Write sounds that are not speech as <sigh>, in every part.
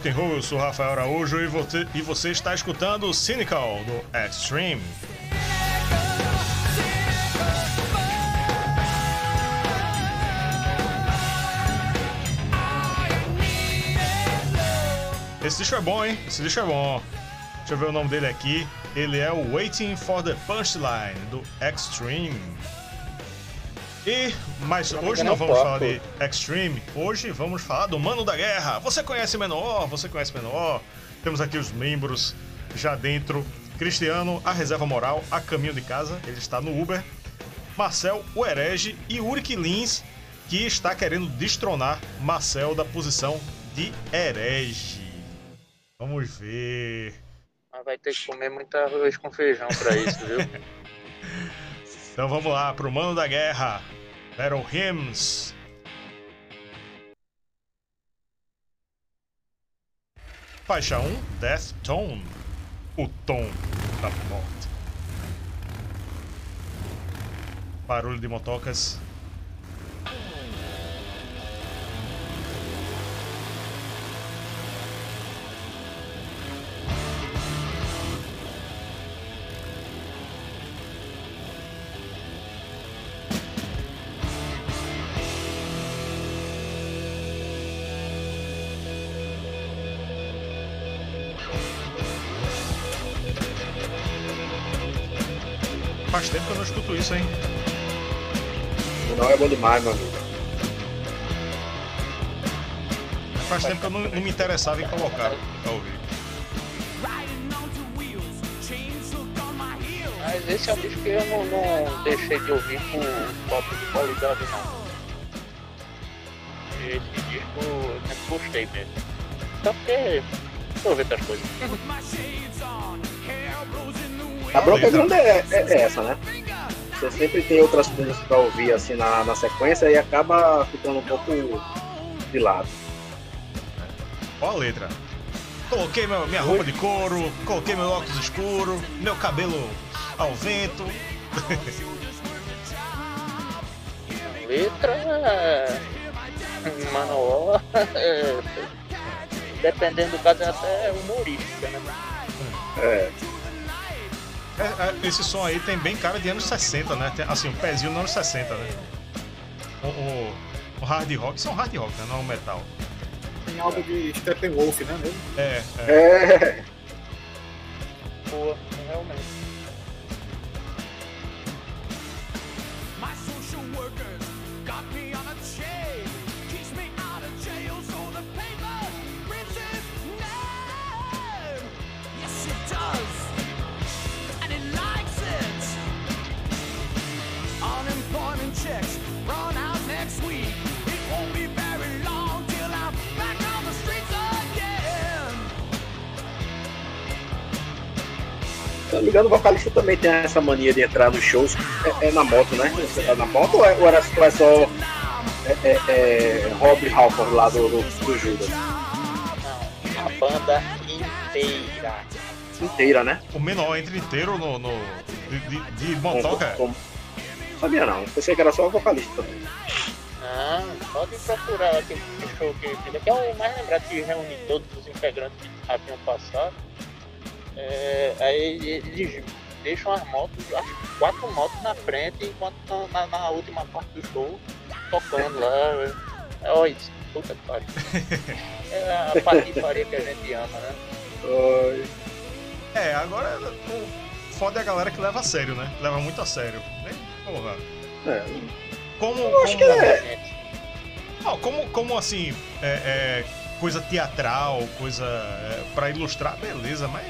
rock and roll, eu sou Rafael Araújo e você, e você está escutando o Cynical do Extreme. Esse disco é bom, hein? Esse disco é bom. Deixa eu ver o nome dele aqui. Ele é o Waiting for the Punchline do Extreme. E, mas hoje não vamos falar de Extreme, hoje vamos falar do Mano da Guerra. Você conhece Menor? Você conhece Menor? Temos aqui os membros já dentro. Cristiano, a reserva moral, a caminho de casa, ele está no Uber. Marcel, o herege e Uric Lins, que está querendo destronar Marcel da posição de herege. Vamos ver. Mas vai ter que comer muito arroz com feijão pra isso, viu? <laughs> Então vamos lá pro Mano da Guerra. Battle Hymns. Faixa 1, Death Tone. O tom da morte. Barulho de motocas. Faz tempo que eu não escuto isso, hein? Não é bom demais, meu amigo. Faz tempo que eu não, não me interessava em colocar pra ouvir. Mas esse é um disco que eu não, não deixei de ouvir com falta de qualidade, não. Esse disco eu sempre gostei mesmo. Só porque eu ver outras coisas. A bronca grande é, é- é essa, né? Você sempre tem outras coisas pra ouvir assim na, na sequência e acaba ficando um pouco de lado. Olha a letra. Coloquei meu- minha roupa de couro, coloquei meu óculos escuro, meu cabelo ao vento. <laughs> Letra. Manual. é, <laughs> Dependendo do caso, é até humorística, né? É, É, é, esse som aí tem bem cara de anos 60, né? Tem, assim, um pezinho nos anos 60, né? O, o- o hard rock, isso é um hard rock, né? Não é um metal. Tem algo de Steppenwolf, né? Mesmo? É, é. é. Boa, realmente. Se não me engano, o vocalista também tem essa mania de entrar nos shows. É, é na moto, né? Você tá na moto ou é, ou era ou é só é, é, é, Rob Halford lá do, do, do Judas? Não, a banda inteira. Inteira, né? O menor entra inteiro no. no de, de, de motoca. Como- Sabia não. Pensei que era só o vocalista também. Não, pode procurar aquele show que ele que é o mais lembrado que reúne todos os integrantes que haviam passado. É, aí eles deixam as motos, as quatro motos na frente, enquanto estão na, na última parte do show, tocando lá. É, olha isso, puta que pariu. <laughs> É a patifaria que a gente ama, né? Ai, É, agora o foda é a galera que leva a sério, né? Leva muito a sério. Né? Porra. é. Como. Eu acho que como- é. Gente, Não, como, como assim, é, é, coisa teatral, coisa é, pra ilustrar, beleza, mas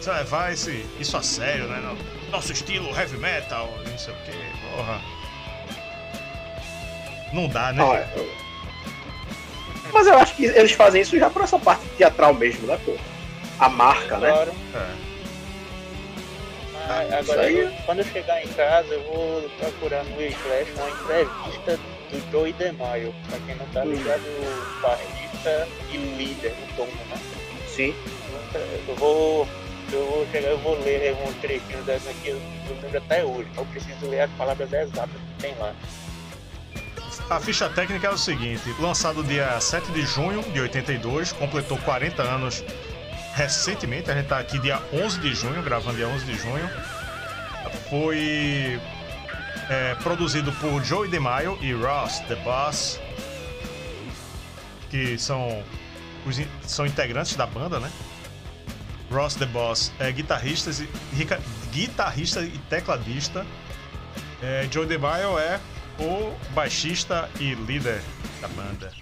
você levar esse, isso a sério, né? No nosso estilo heavy metal, não sei o que, porra. Não dá, né? É- Mas eu acho que eles fazem isso já por essa parte teatral mesmo, né, pô? A marca, né? Claro. É. Ah, agora, aí- eu- quando eu chegar em casa, eu vou procurar no Flash uma entrevista do Joey DeMaio. Pra quem não tá Hum. ligado, o baixista e líder do Tomo, né? Sim. Eu vou. Eu vou chegar, eu vou ler um trechinho dessa aqui, eu eu lembro até hoje. Eu preciso ler as palavras exatas que tem lá. A ficha técnica é o seguinte: lançado dia 7 de junho de 82, completou 40 anos recentemente. A gente tá aqui dia 11 de junho, gravando dia 11 de junho. Foi é, produzido por Joey DeMaio e Ross The Boss, que são, os, são integrantes da banda, né? Ross The Boss é guitarrista, e- rica- guitarrista e tecladista. É, Joe DeMaio é o baixista e líder da banda.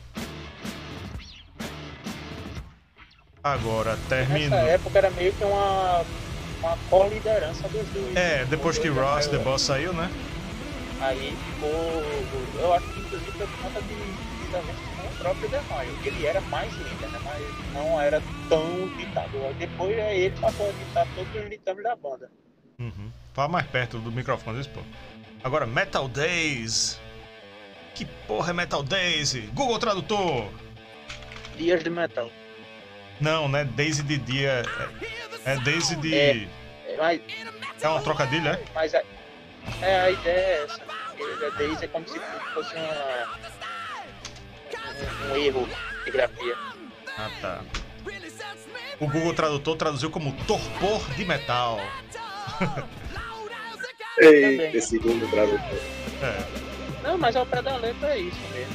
Agora, termino. Nessa época era meio que uma, uma co-liderança dos dois. É, depois O que Ross The Boss saiu, né? Aí ficou. Eu acho que inclusive foi por conta de o próprio Demaio. Ele era mais líder, né? Mas não era tão ditador. Depois aí ele passou a ditar todos os litames da banda. Uhum. Fala mais perto do microfone, desse pô. Agora, Metal Days. Que porra é Metal Days? Google Tradutor. Dias de metal. Não, né? Daisy de dia. É, é Daisy de. É, É, Mas, uma trocadilha, é? mas a, é, a ideia é essa. É Daisy é como se fosse uma, um, um erro de grafia. Ah, tá. O Google Tradutor traduziu como torpor de metal. <laughs> Eita, segundo tradutor. É. Não, mas ao pé da letra é isso mesmo.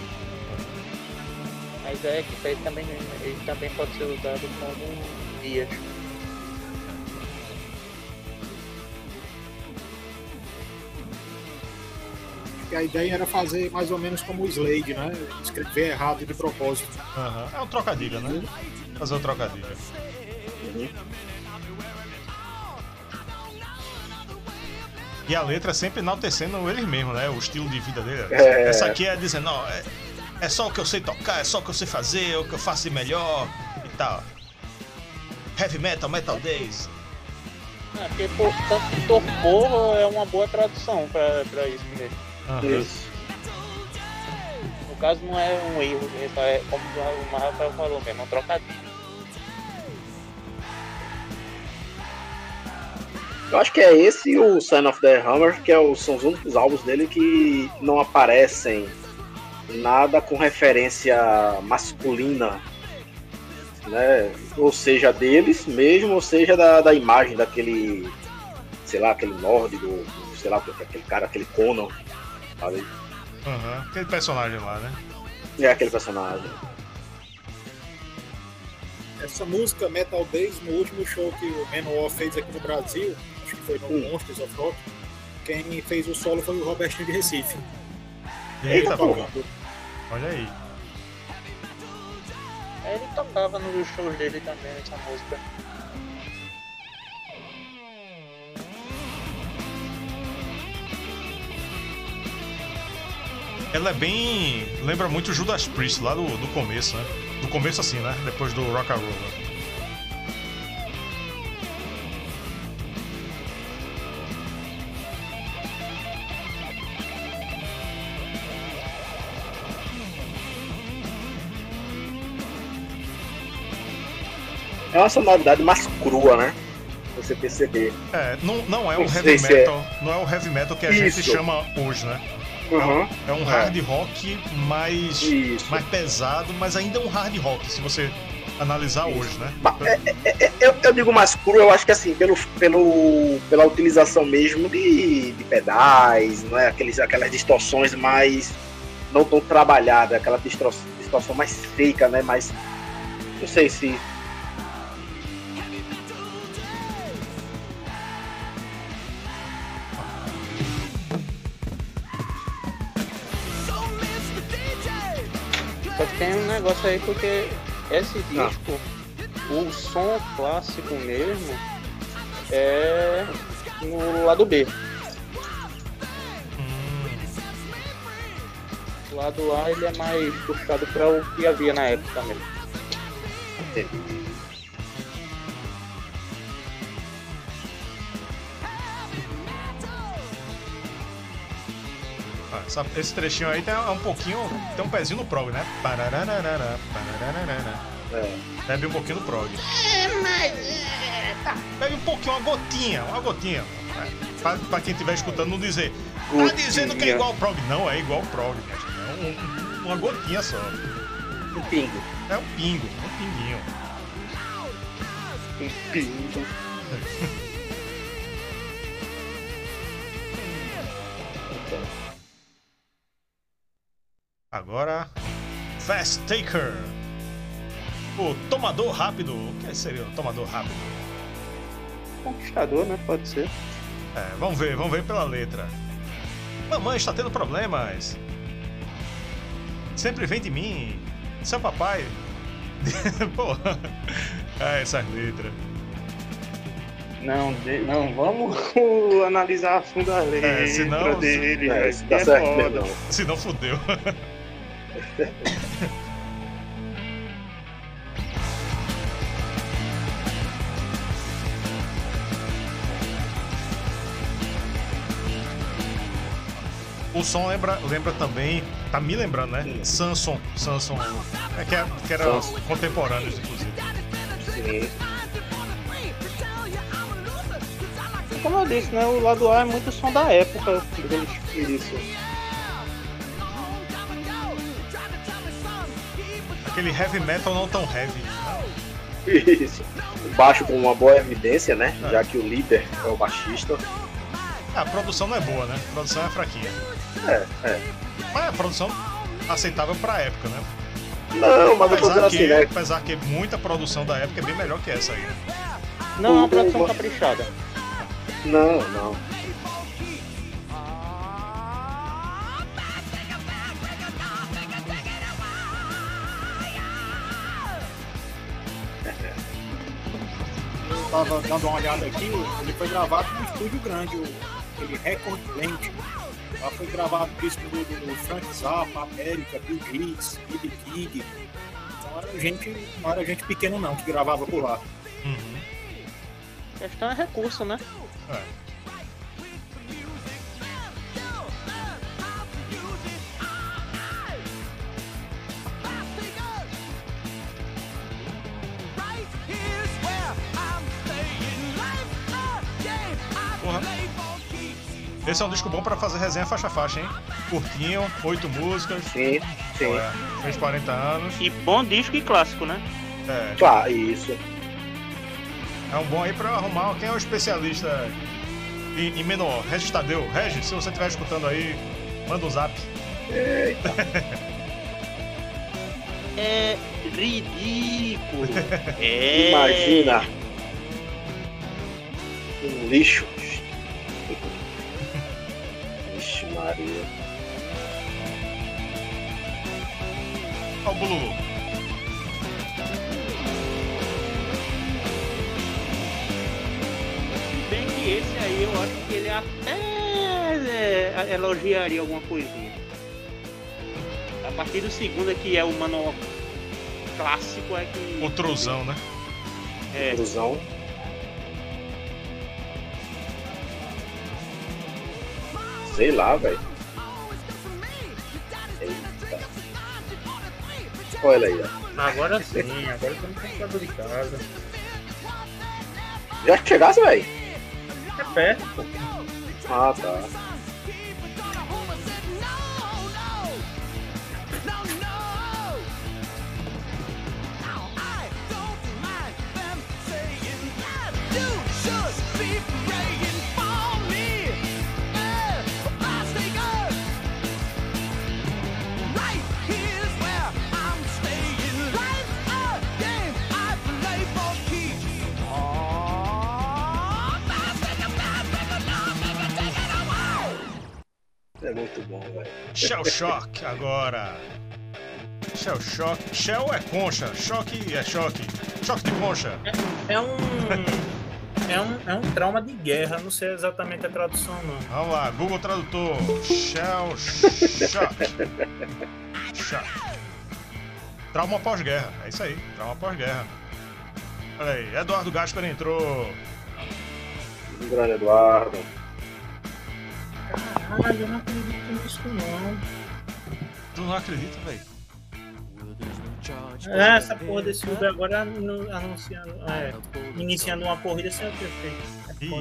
A ideia é que ele também, ele também pode ser usado como dias. Que a ideia era fazer mais ou menos como o Slade, né? Escrever errado de propósito. Aham. É um trocadilho, né? Fazer o trocadilho. E a letra sempre enaltecendo eles mesmos, né? O estilo de vida dele. É. Essa aqui é dizendo, ó, é, é só o que eu sei tocar, é só o que eu sei fazer, é o que eu faço de melhor e tal. Heavy Metal, Metal Days. Ah, porque por, tanto que torpor é uma boa tradução pra, pra isso mesmo. Isso. No caso não é um erro, é como o Rafael falou mesmo, é um trocadilho. Eu acho que é esse e o Sign of the Hammer, que é o- são os únicos álbuns dele que não aparecem nada com referência masculina, né? Ou seja, deles mesmo, ou seja, da, da imagem daquele, sei lá, aquele nórdico, do- sei lá, aquele cara, aquele Conan, sabe? Aham. Aquele personagem lá, né? É aquele personagem. Essa música Metal Days, no último show que o Manowar fez aqui no Brasil, acho que foi no Hum. Monsters of Rock, quem fez o solo foi o Robertinho de Recife. Eita, pô. tocando. Olha aí. Aí Ele tocava nos shows dele também essa música. Ela é bem. Lembra muito o Judas Priest lá do, do começo, né? Do começo assim, né? Depois do Rock and Roll. né? É uma sonoridade mais crua, né? Você perceber. É, não, não é o Não heavy é- metal. Não é o heavy metal que a gente Isso. chama hoje, né? Uhum. É um hard rock mais, Isso. mais pesado, mas ainda é um hard rock, se você analisar hoje, né? É- é- é- Eu, eu digo mais cru, eu acho que assim, pelo, pelo, pela utilização mesmo de, de pedais, não é? Aqueles, aquelas distorções mais não tão trabalhadas, aquela distor- distorção mais seca, né? Mais. Não sei se. Negócio aí porque esse Ah. disco, o som clássico mesmo é no lado B. Hum, O lado A ele é mais puxado para o que havia na época mesmo. Entendi. Essa- esse trechinho aí tem um pouquinho. Tem um pezinho no prog, né? Pararanana, pararanana. É. Bebe um pouquinho no prog. Bebe um pouquinho, uma gotinha, uma gotinha. É, Pra, pra quem estiver escutando não dizer. Tá Gotinha. dizendo que é igual ao prog. Não, é igual ao prog, mestre. É um- um- uma gotinha só. Um pingo. É um pingo, um pinguinho. Um pinto. <laughs> Agora, Fast Taker. O tomador rápido. O que seria o tomador rápido? Conquistador, né? Pode ser. É, vamos ver, vamos ver pela letra. Mamãe está tendo problemas. Sempre vem de mim. Seu papai. <laughs> Porra. Ah, essas letras. Não, de- não, vamos <laughs> analisar a fundo a letra É, senão- dele. É, isso que dá é foda. Se fudeu. <laughs> O som lembra, lembra também, tá me lembrando, né? Samson, Samson, é que, é, que era Samson. contemporâneos, inclusive. Sim. Como eu disse, né? O lado A é muito som da época deles. Isso. Aquele heavy metal não tão heavy. Isso. O baixo com uma boa evidência, né? É. Já que o líder é o baixista. Ah, a produção não é boa, né? A produção é fraquinha. É, é. Mas é a produção aceitável pra época, né? Não, mas eu tô dizendo Apesar assim, que, né? apesar que muita produção da época é bem melhor que essa aí. Não é uma produção caprichada. Não, não. Eu tava dando uma olhada aqui, ele foi gravado num estúdio grande, o- aquele Record Plant. Lá foi gravado o disco do, do Frank Zappa, América, Bill Hicks, B.B. King. Então era gente, não era gente pequena não que gravava por lá. Uhum. A questão é recurso, né? É. Esse é um disco bom pra fazer resenha faixa a faixa, hein? Curtinho, oito músicas, Sim, sim. é, fez 40 anos. E bom disco e clássico, né? É, Claro, isso. é um bom aí pra arrumar quem é o especialista em, em menor. Regis Tadeu. Regis, se você estiver escutando aí, manda um zap. É <laughs> ridículo. <laughs> é. Imagina. Um lixo. Maria. Ó. Se bem que esse aí eu acho que ele até é, elogiaria alguma coisinha. A partir do segundo, que é o manual clássico, é que. O truzão, né? É, Cruzão. Sei lá, velho. Olha aí, ó. agora sim, agora estamos com computador de casa. Já chegasse, velho? É perto, pô. Ah, tá. É muito bom, velho. Shell Shock agora. Shell Shock. Shell é concha. Choque é choque. Choque de concha. É um. é um, é um trauma de guerra, não sei exatamente a tradução não. Vamos lá, Google Tradutor. Shell Shock. Shock. Trauma pós-guerra. É isso aí, trauma pós-guerra. Olha aí, Eduardo Gasper entrou. Um grande Eduardo. Caralho, eu não acredito nisso não. Tu não acredita, velho? É, essa porra desse Uber agora anu- anunciando, é, iniciando uma corrida sem eu ter feito.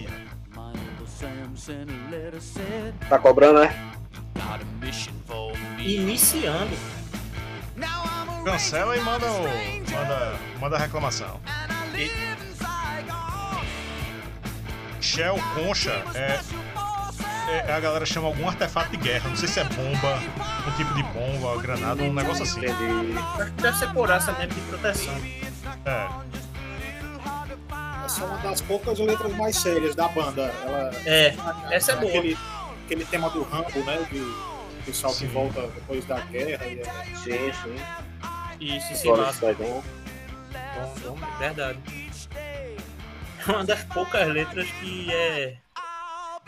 É. Tá cobrando, né? Iniciando. cancela e manda, o, manda, manda a reclamação. Shell Concha é, é- A galera chama algum artefato de guerra. Não sei se é bomba, um tipo de bomba, granada, um negócio assim. Que deve ser coraça mesmo de proteção. É. Essa é uma das poucas letras mais sérias da banda. Ela, É, essa é boa. aquele, aquele tema do Rambo, né? De pessoal que Sim. volta depois da guerra. E, é, Sim, sim. Isso, se lasca. Cidadão. Bom, bom, verdade. É uma das poucas letras que é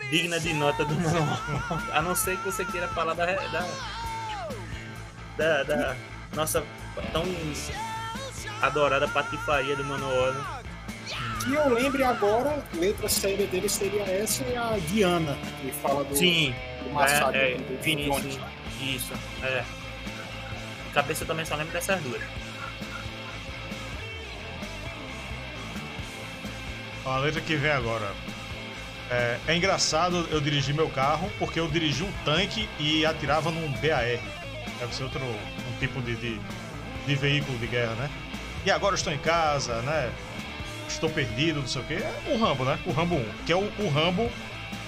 digna de nota do manual. A não ser que você queira falar da, da, da, da nossa tão adorada patifaria do manual. Né? Que eu lembre agora, letra séria dele seria essa e a Diana, que fala do, Sim, do massacre é, é, do Jones. sim, isso, é. De cabeça eu também só lembro dessas duas. A letra que vem agora. É, é engraçado eu dirigir meu carro porque eu dirigi um tanque e atirava num BAR. Deve ser outro um tipo de, de, de veículo de guerra, né? E agora eu estou em casa, né? Estou perdido, não sei o quê. É o Rambo, né? O Rambo 1, que é o, o Rambo,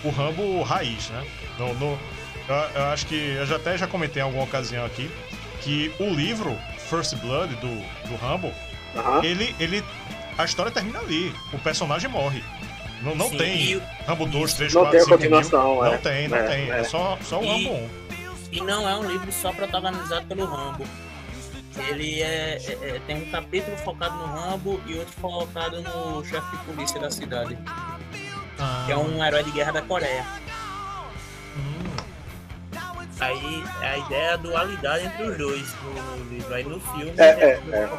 o Rambo raiz, né? No, no- eu, eu acho que eu já até já comentei em alguma ocasião aqui que o livro First Blood do, do Rambo Aham. ele, ele. A história termina ali. O personagem morre. Não, não Sim, tem e Rambo 2, 3, Não 4, tem a 5 continuação, mil. é. Não tem, não É, tem. É, é. só, só o E- Rambo 1. E não é um livro só protagonizado pelo Rambo. Ele é, é- é- tem um capítulo focado no Rambo e outro focado no chefe de polícia da cidade, que é um herói de guerra da Coreia. Aí é a ideia é a dualidade entre os dois no, livro. Aí no filme É, é, é, é.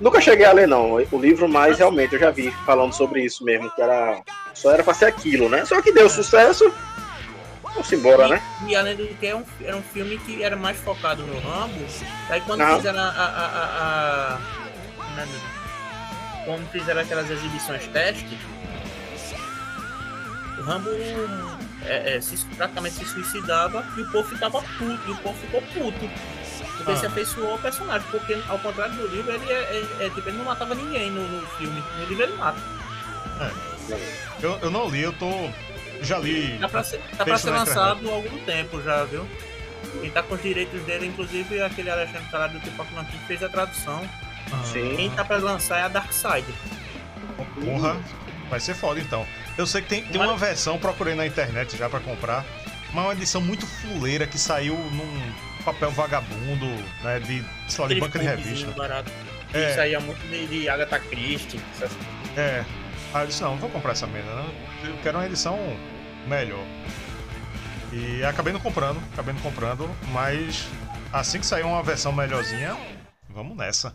Nunca cheguei a ler, não, o livro, mas realmente eu já vi falando sobre isso mesmo, que era. Só era pra ser aquilo, né? Só que deu sucesso. Vamos embora, né? E além do que é um, era um filme que era mais focado no Rambo. Aí quando Não. fizeram a. a, a, a- a- né, quando fizeram aquelas exibições teste, o Rambo é, é, se, praticamente se suicidava e o povo ficava puto, e o povo ficou puto. Porque Ah. se afeiçoou ao personagem, porque ao contrário do livro, ele é, é- é, tipo, ele não matava ninguém no, no filme. No livro ele mata. eu, eu não li, eu tô. Já li. Tá pra ser, tá pra ser lançado há algum tempo já, viu? Quem tá com os direitos dele, inclusive aquele Alexandre Calado do Pipoca Nanquim que fez a tradução. Sim. Quem tá pra lançar é a Dark Side. Porra, vai ser foda então. Eu sei que tem, tem uma versão, procurei na internet já pra comprar, mas é uma edição muito fuleira que saiu num papel vagabundo, né? De, sei lá, de banca de revista. barato. É. Isso aí é muito de, de Agatha Christie. essas- É. Aí eu disse, não, não vou comprar essa merda, né? Eu quero uma edição melhor. E acabei não comprando, acabei não comprando, mas assim que sair uma versão melhorzinha, vamos nessa.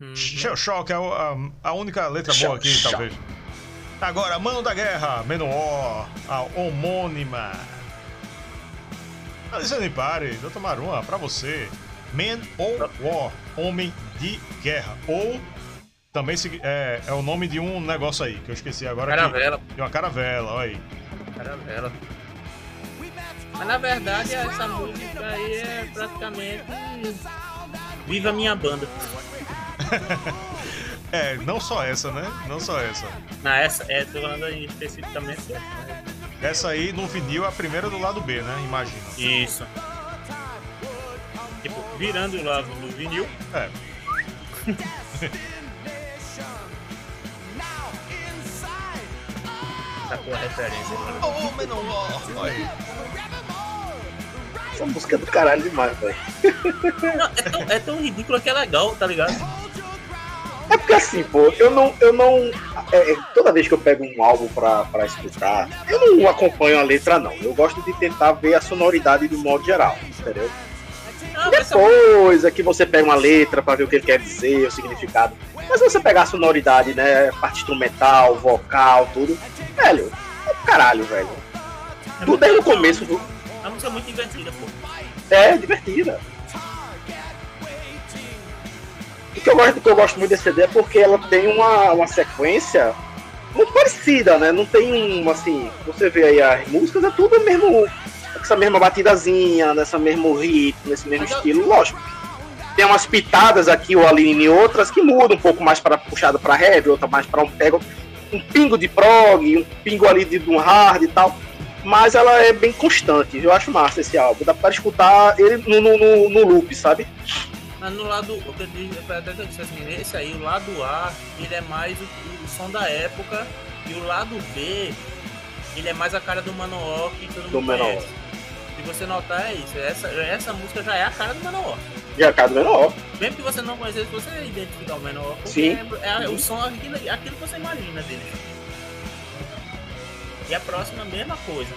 Hum, Shell Shock é a, a única letra boa aqui, talvez. Agora, Mano da Guerra, Menor, a homônima. Alexandre Pare, Dr. Maruma, pra você. Man ou War, Homem de Guerra. Ou também se- é, é o nome de um negócio aí, que eu esqueci agora. que- Caravela, de uma caravela, olha aí. caravela. Mas na verdade essa música aí é praticamente Viva Minha Banda. <laughs> É, não só essa, né? Não só essa. Não, essa é, tô falando aí especificamente né? Essa aí no vinil é a primeira do lado B, né? Imagina. Isso. Tipo, virando o lado do vinil, É. sacou a referência. Oh, Menor, olha aí. Essa música é do caralho demais, velho. Não, é tão, é tão ridículo que é legal, tá ligado? É porque assim, pô, eu não. Eu não é, é, toda vez que eu pego um álbum pra, pra escutar, eu não acompanho a letra, não. Eu gosto de tentar ver a sonoridade do modo geral, entendeu? Ah, Depois é que você pega uma letra pra ver o que ele quer dizer, o significado. Mas se você pegar a sonoridade, né? Parte instrumental, vocal, tudo, velho, é caralho, velho. é Tudo muito- desde o começo do- A música é muito divertida, pô. é divertida. O que eu gosto, que eu gosto muito desse CD é porque ela tem uma, uma sequência muito parecida, né? Não tem um, assim, você vê aí as músicas, é tudo mesmo, essa mesma batidazinha, nessa mesmo ritmo, nesse mesmo estilo, lógico. Tem umas pitadas aqui ou ali em outras que mudam um pouco mais para puxado para heavy, outra mais para um pega um pingo de prog, um pingo ali de, de um hard e tal. Mas ela é bem constante. Eu acho massa esse álbum. Dá para escutar ele no, no, no, no loop, sabe? Mas no lado, o que eu disse, até que eu disse assim, esse aí, o lado A, ele é mais o, o som da época, e o lado B, ele é mais a cara do Manowar que todo Do mundo Manowar. conhece. Se você notar, é isso. Essa, essa música já é a cara do Manowar. Já cada menor. Mesmo que você não conhecesse, você identificar o Manowar, porque Sim. é, é o som aquilo, aquilo que você imagina dele. E a próxima, mesma coisa.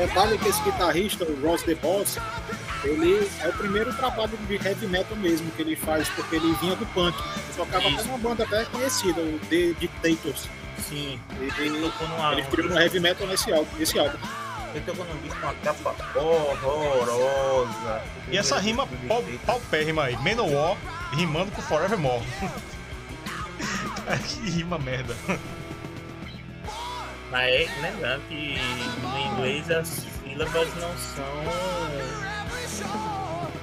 Detalhe que esse guitarrista, o Ross The Boss, ele é o primeiro trabalho de heavy metal mesmo que ele faz, porque ele vinha do punk. Ele tocava Isso. até numa banda até conhecida, o The Dictators. Sim, Ele, ele ele, tocou numa. ele criou no heavy metal nesse álbum. Nesse álbum. Ele tocou num disco com uma capa horrorosa. E essa rima pau, paupérrima aí, Manowar rimando com Forevermore. <laughs> Que rima merda. Mas lembrando que no inglês as sílabas não são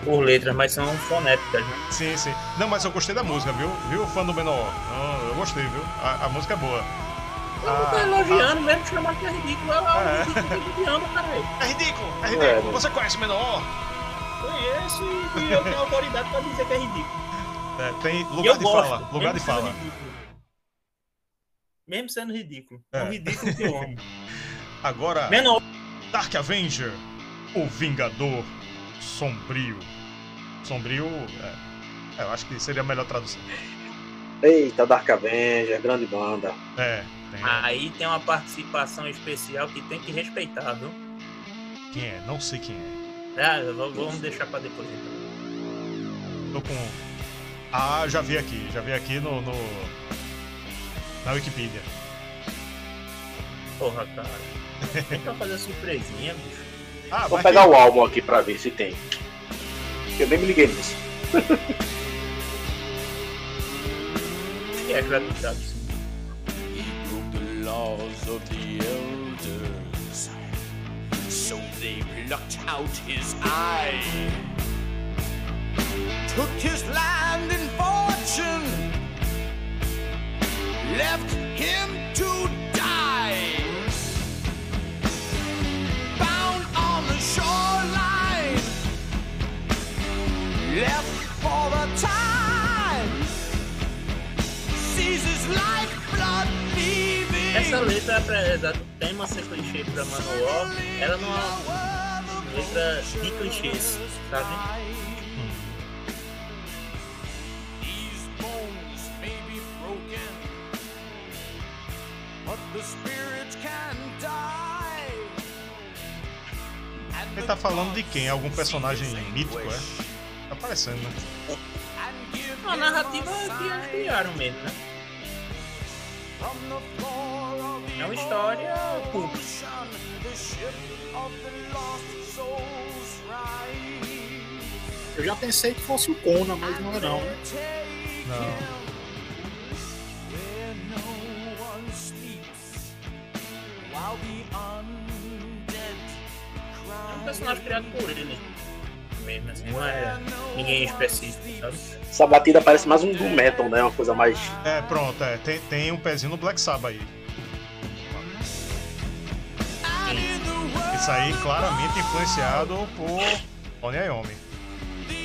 por letras, mas são fonéticas, né? Sim, sim. Não, mas eu gostei da música, viu? Viu, fã do? Não, eu gostei, viu? A, a música é boa. Eu não tô Ah, elogiando, mesmo chamar que é ridículo. É lá, É. o ridículo caralho. É ridículo, é ridículo. É. Você conhece Manowar? Conheço e eu tenho autoridade pra dizer que é ridículo. É, tem E lugar eu de gosto, fala, lugar de fala. ridículo. Mesmo sendo ridículo. É. É um ridículo que eu amo. <laughs> Agora, Menor. Dark Avenger, o Vingador Sombrio. Sombrio, é, é, eu acho que seria a melhor tradução. Eita, Dark Avenger, grande banda. É, tem, Aí tem uma participação especial que tem que respeitar, viu? quem é? Não sei quem é. Ah, vamos deixar pra depois então. Tô com. Ah, já vi aqui, já vi aqui no. no- Na Wikipedia. Porra, cara. Tenta fazer surpresinha, bicho. Ah, Vou pegar que- o álbum aqui pra ver se tem. Eu nem me liguei nisso. É gratuidade, sim. He broke the laws of the elders, so they plucked out his eye, took his land and fortune, left him to die. Bound on the shoreline, left for the time seizes lifeblood leaving. Essa letra, apesar do tema ser clichê pra Manowar, ela não é uma letra de clichês, sabe? Ele tá falando de quem? Algum personagem mítico, é? Tá parecendo, né? A narrativa é que eles criaram mesmo, né? É uma história rise. Eu já pensei que fosse o Conan, mas não é não. Não. Personagem criado por ele. Mesmo assim, não é ninguém específico, sabe? Essa batida parece mais um doom metal, né? Uma coisa mais. É, pronto, é. Tem, tem um pezinho no Black Sabbath aí. World Esse aí claramente influenciado por Oni Iommi.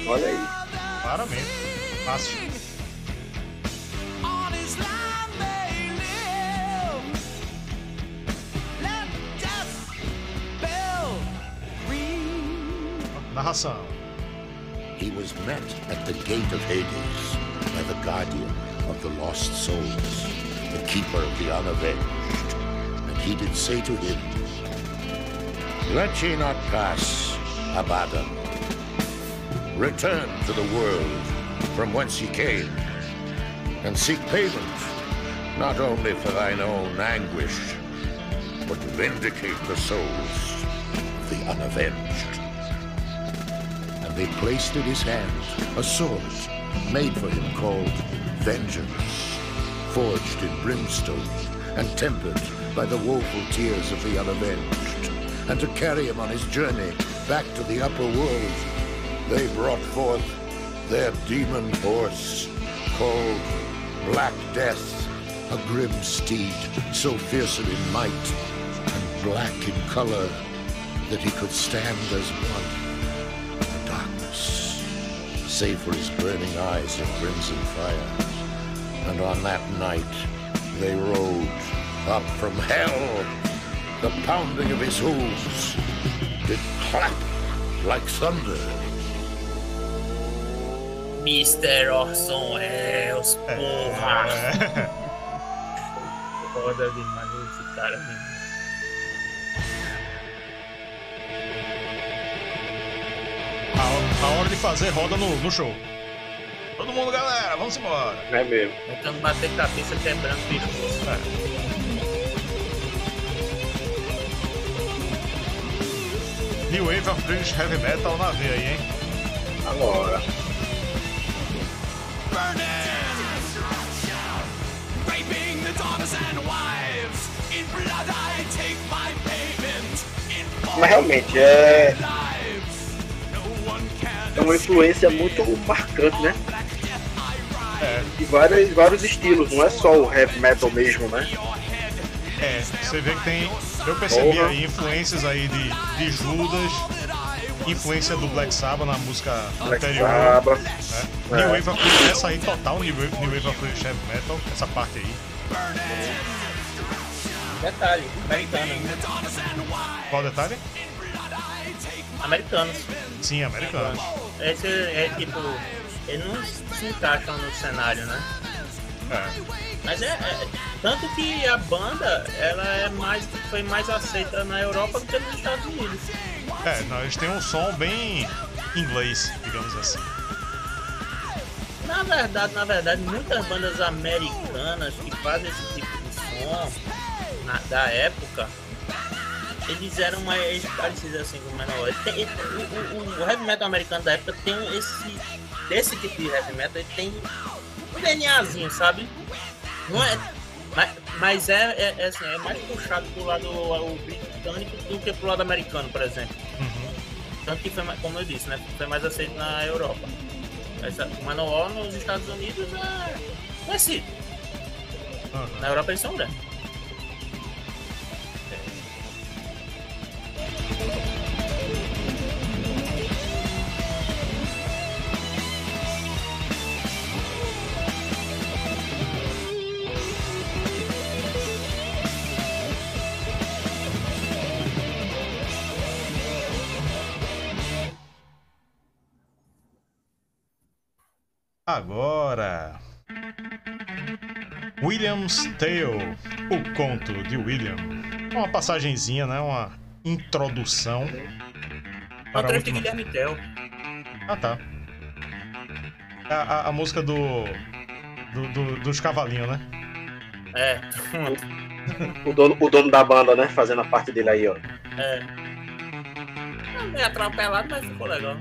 Olha aí. Claramente. Fácil. He was met at the gate of Hades by the guardian of the lost souls, the keeper of the unavenged. And he did say to him, Let ye not pass, Abaddon. Return to the world from whence ye came, and seek payment, not only for thine own anguish, but vindicate the souls of the unavenged they placed in his hand a sword made for him called Vengeance, forged in brimstone and tempered by the woeful tears of the unavenged. And to carry him on his journey back to the upper world, they brought forth their demon horse called Black Death, a grim steed so fearsome in might and black in color that he could stand as one save for his burning eyes of crimson fire. And on that night, they rode up from hell. The pounding of his hooves did clap like thunder. Mr. Orson Welles, eh, eh. porra! É. <laughs> Foda demais esse cara, mesmo. A, a hora de fazer roda no, no show. Todo mundo, galera, vamos embora. É mesmo. Tentando bater cabeça, quebrando pescoço. É. New Wave of British Heavy Metal na veia aí, hein? Agora. Raping the daughters and wives. In blood I take my payment. In Mas realmente é, é uma influência muito marcante, né? É, De vários, vários estilos, não é só o heavy metal mesmo, né? é. Você vê que tem. Eu percebi Porra. aí influências aí de, de Judas, influência do Black Sabbath na música Black anterior. Sabbath. né? É. New Wave of British, essa aí total, New Wave, New Wave of British Heavy Metal, essa parte aí. Detalhe, americano. Qual detalhe? Americanos. Sim, americanos. Esse é tipo. Eles não se encaixam no cenário, né? É. Mas é, é- Tanto que a banda, ela é mais. Foi mais aceita na Europa do que nos Estados Unidos. É, não, eles têm um som bem inglês, digamos assim. Na verdade, na verdade, muitas bandas americanas que fazem esse tipo de som na- da época, eles eram mais parecidos assim com o Manowar. O, o- o heavy metal americano da época tem esse. Desse tipo de heavy metal, ele tem um DNAzinho, sabe? Não é. Mas, mas é, é, é assim, é mais puxado pro lado o britânico do que pro lado americano, por exemplo. Uhum. Tanto que foi, mais- como eu disse, né? Foi mais aceito na Europa. Essa, o Manowar nos Estados Unidos é conhecido. Aham. Na Europa eles são grandes. Agora. William's Tale, o conto de William. Uma passagenzinha, né? Uma introdução. O para a trecho de última- Guilherme Tell. Ah, tá. A, a- a música do, do- do- dos cavalinhos, né? É. <laughs> O dono, o dono da banda, né? Fazendo a parte dele aí, ó. é. É meio atropelado, mas ficou legal.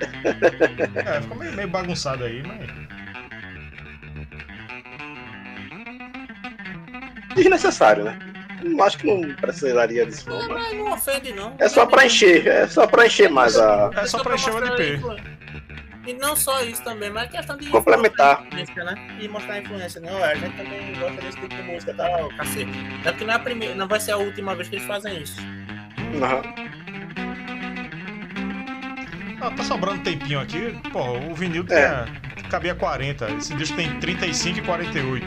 <laughs> É, ficou meio, meio bagunçado aí, mas. Desnecessário, né? Não acho que não precisaria disso, não. Mas não ofende, não. é só pra encher, é só pra encher mais a. É só pra encher o LP. E não só isso também, mas é questão de Complementar. né? E mostrar a influência, né? Ué, a gente também gosta desse tipo de música, tá? Ó, cacete. É porque não é a primeira, não vai ser a última vez que eles fazem isso. Aham. Ah, tá sobrando tempinho aqui. Pô, o vinil É. tinha, cabia 40. Esse disco tem 35 e 48.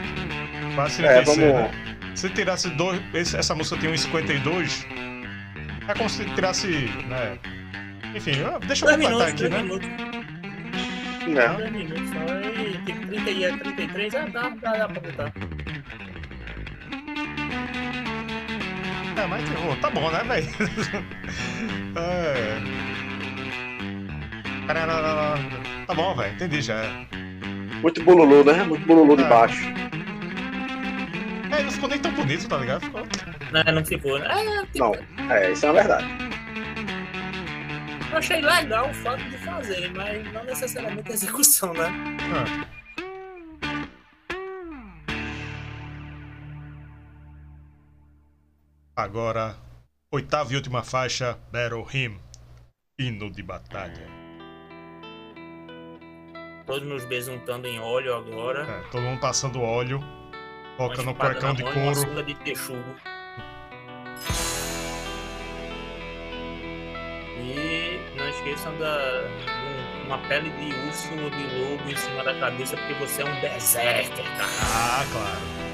Quase É, 36, vamos- né? Se tirasse dois. esse- essa música tem 1,52. É como se tirasse. Né? Enfim, deixa eu Dois completar aqui, né? minutos, Né? dois minutos só. E tipo 30 e é 33, ah, dá, dá, dá pra botar. É, mas tá bom, né, velho? <laughs> é. Tá bom, velho, entendi já. Muito bululu, né? Muito bululu de baixo. É, não ficou nem tão bonito, tá ligado? Ficou. Não, não ficou, né? É, tipo, Não, é, isso é uma verdade. eu achei legal o fato de fazer, mas não necessariamente a execução, né? Ah. Agora, oitava e última faixa, Battle Hymn. Hino de batalha. Todos nos besuntando em óleo agora. É, todo mundo passando óleo, uma toca no cuecão de uma couro. sunga de texugo. E não esqueçam da um- uma pele de urso ou de lobo em cima da cabeça, porque você é um berserker, cara. Ah, claro.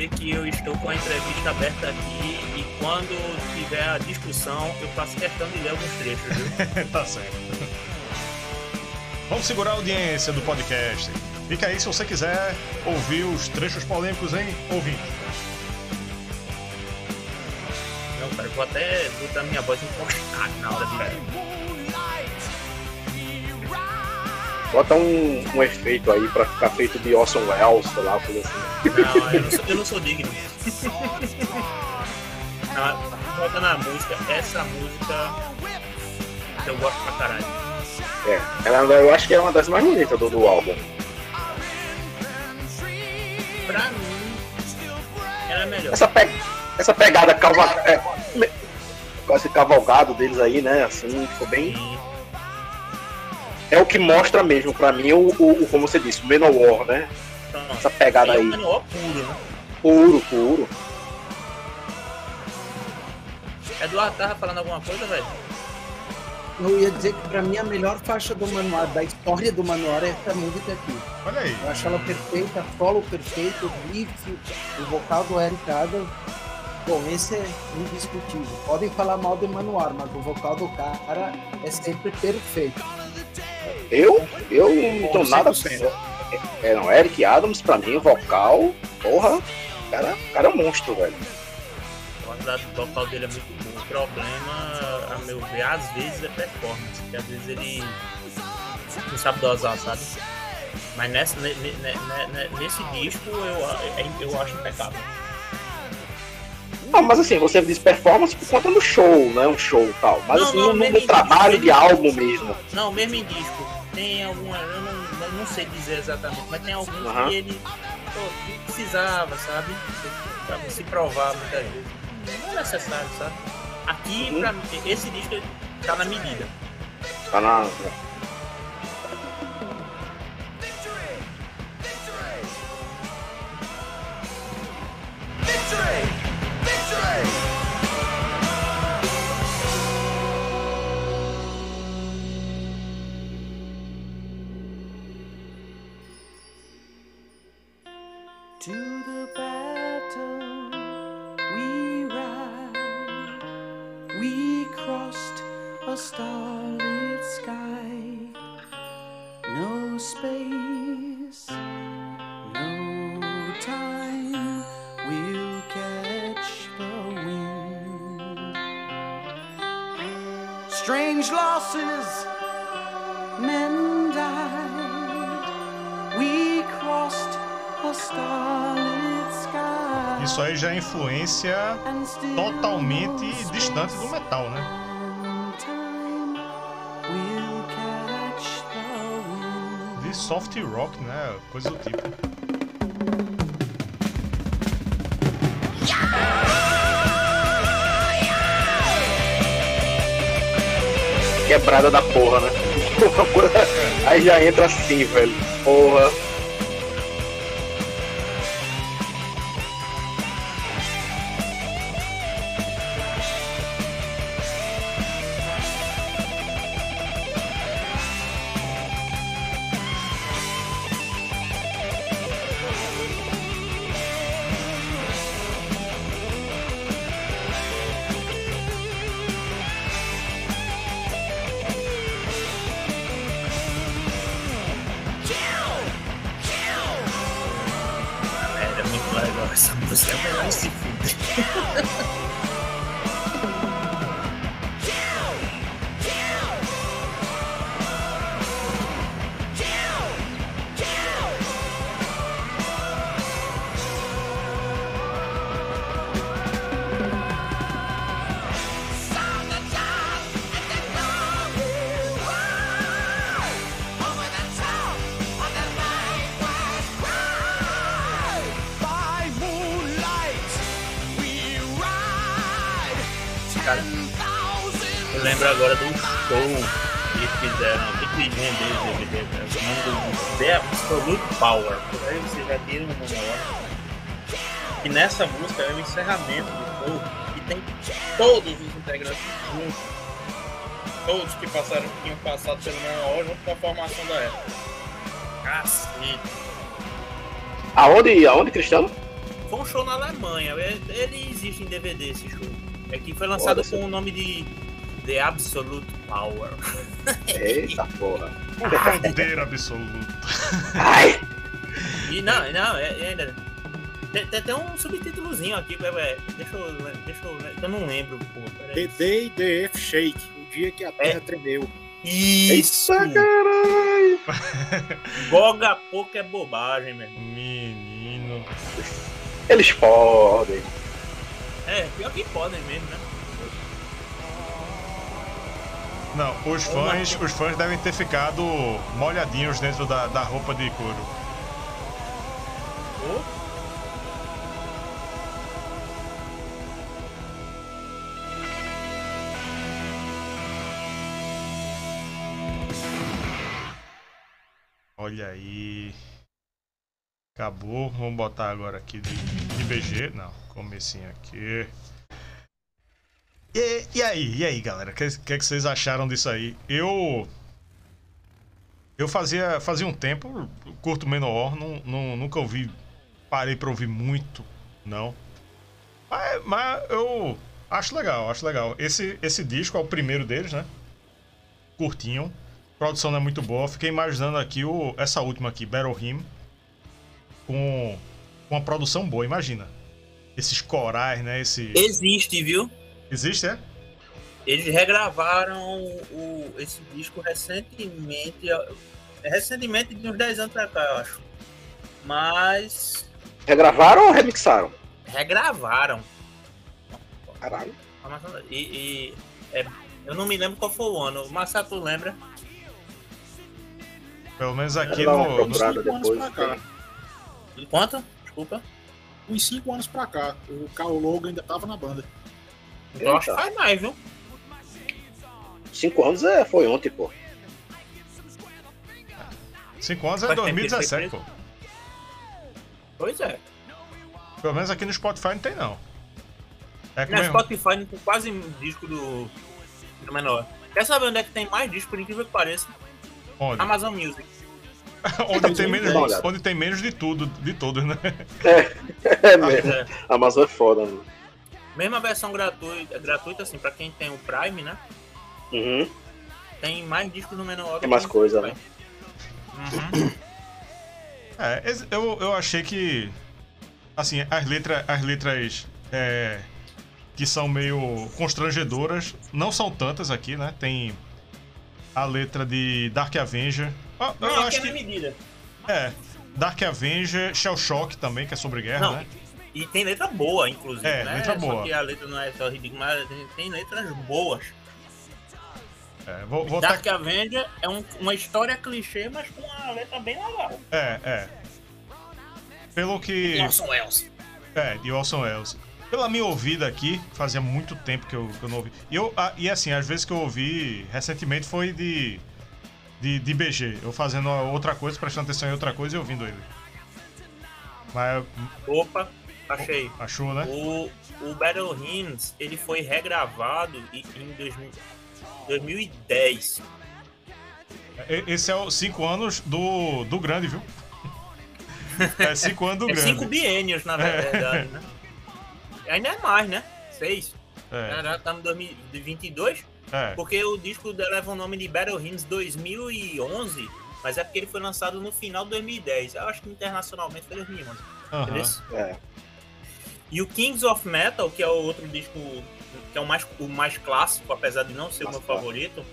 Dizer que eu estou com a entrevista aberta aqui e quando tiver a discussão eu faço questão de ler alguns trechos, viu? <laughs> tá certo. Vamos segurar a audiência do podcast. Fica aí se você quiser ouvir os trechos polêmicos, hein, ouvinte. Não, cara, eu vou até botar minha voz encostada na hora de Bota um, um efeito aí pra ficar feito de Orson Welles, sei lá, coisa assim. Não, eu não sou, eu não sou digno. Volta na música, essa música eu gosto pra caralho. É, ela, eu acho que é uma das mais bonitas do, do álbum. Pra mim, ela é melhor. Essa, pe- essa pegada calva, é, cavalgado deles aí, né? Assim, ficou bem. É o que mostra mesmo pra mim o, o, o- como você disse, o Manowar, né? Pronto. Essa pegada Aí é aí. o manual puro, né? Puro, puro. Eduardo tava falando alguma coisa, velho? Eu ia dizer que pra mim a melhor faixa do manual, da história do manual é essa música aqui. Olha aí. Eu acho ela perfeita, solo perfeito, o riff, o vocal do Eric Adams. Bom, esse é indiscutível. Podem falar mal do manual, mas o vocal do cara é sempre perfeito. Eu, eu não tô nada. 100%. É, não, Eric Adams, pra mim, vocal, porra, cara, cara é um monstro, velho. A qualidade do vocal dele é muito boa. O problema, a meu ver, às vezes é performance, porque às vezes ele não sabe dosar, sabe? Mas nessa, ne- ne- ne- ne- nesse disco eu, a- eu acho impecável. Não, mas assim, você diz performance por conta do show, né? Um show e tal. Mas Não, assim, não, no, no trabalho em- de álbum mesmo. Não, mesmo em disco. Tem alguma. Eu não, eu não sei dizer exatamente, mas tem alguns Aham. que ele pô, precisava, sabe? Pra se provar muitas vezes. Não é necessário, sabe? Aqui, Uhum. pra mim, esse disco tá na medida. Tá na. To the battle we. We crossed a starlit sky. No space, Strange losses, men died. We crossed a starlit sky. Isso aí já é influência totalmente distante do metal, né? De soft rock, né? Coisa do tipo. Quebrada da porra, né? <laughs> Aí já entra assim, velho. Porra. Passaram, tinham passado pelo menor junto com a formação da época. Cacete. Aonde, aonde, Cristiano? Foi um show na Alemanha. Ele, ele existe em DVD esse show. É que foi lançado com o nome de The Absolute Power. Eita porra. Poder absoluto. Ai! E não, não, é, é ainda. Tem, tem, tem um subtítulozinho aqui, é, é, deixa eu. Deixa eu. Eu não lembro, pô. The. Day the F Shake, o dia que a terra tremeu. Isso! Eita caralho! <laughs> Goga pouco é bobagem, meu irmão. Menino. Eles podem. É, pior que podem mesmo, né? Não, os fãs, os fãs devem ter ficado molhadinhos dentro da, da roupa de couro. Olha aí. Acabou. Vamos botar agora aqui de, de BG. Não, comecinho aqui. E, e aí, e aí, galera? O que, que, que vocês acharam disso aí? Eu. Eu fazia, fazia um tempo, curto Menor, não, não, nunca ouvi. Parei pra ouvir muito, não. Mas, mas eu acho legal, acho legal. Esse, esse disco é o primeiro deles, né? Curtinho. Produção não é muito boa. Fiquei imaginando aqui o, essa última aqui, Battle Hymn. Com, com uma produção boa, imagina. Esses corais, né? Esse... Existe, viu? Existe, é? Eles regravaram o, esse disco recentemente. Recentemente, de uns 10 anos pra cá, eu acho. Mas. Regravaram ou remixaram? Regravaram. Caralho. E. e é, eu não me lembro qual foi o ano. O Massato lembra? Pelo menos aqui no. procurada cinco anos depois. pra cá. tem. Quanto? Desculpa. Uns 5 anos pra cá, o Carl Logan ainda tava na banda. Eu acho que faz mais, viu? Cinco anos é, foi ontem, pô. 5 anos é Faz tempo que ele foi 2017, pô. Pois é. Pelo menos aqui no Spotify não tem, não. É mesmo. Spotify não tem quase um disco do, do menor. Quer saber onde é que tem mais disco, por incrível que pareça? Onde? Amazon Music. <laughs> onde, tem menos, olhada. onde tem menos de tudo, de todos, né? É <laughs> mesmo. É. Amazon é foda, mano. Mesma versão gratuita, gratuita assim, pra quem tem o Prime, né? Uhum. Tem mais disco no menor. Tem mais coisa, né? Uhum. <coughs> É, eu, eu achei que. Assim, as letras. As letras. é, que são meio constrangedoras. Não são tantas aqui, né? Tem a letra de Dark Avenger. Ah, eu Não, acho é que. medida. É. Dark Avenger, Shell Shock também, que é sobre guerra, Não. né? E tem letra boa, inclusive, É, né? letra Só boa. que a letra não é só ridícula, mas tem, letras boas. É, vou, vou Dark tá- Avenger é um- uma história clichê, mas com uma letra bem legal. É, é. Pelo que. Orson Welles. É, de Orson Welles. Pela minha ouvida aqui, fazia muito tempo que eu, que eu não ouvi. E, eu, ah, e assim, às vezes que eu ouvi recentemente foi de, de, de BG. Eu fazendo outra coisa, prestando atenção em outra coisa e ouvindo ele. Mas Opa, achei. achou, né? O, o Battle Hymns, ele foi regravado em, em 2000 2010. E- Esse é o 5 anos do, do grande, viu? <laughs> É 5 anos do É grande. cinco biênios, na verdade, né? Ainda é mais, né? Seis. É, Já estamos em 2022. é. Porque o disco leva o nome de Battle Hymns 2011, mas é porque ele foi lançado no final de 2010. Eu acho que internacionalmente foi 2011. aham. entendeu? É. E o Kings of Metal, que é o outro disco que é o mais, o mais clássico, apesar de não ser o meu favorito,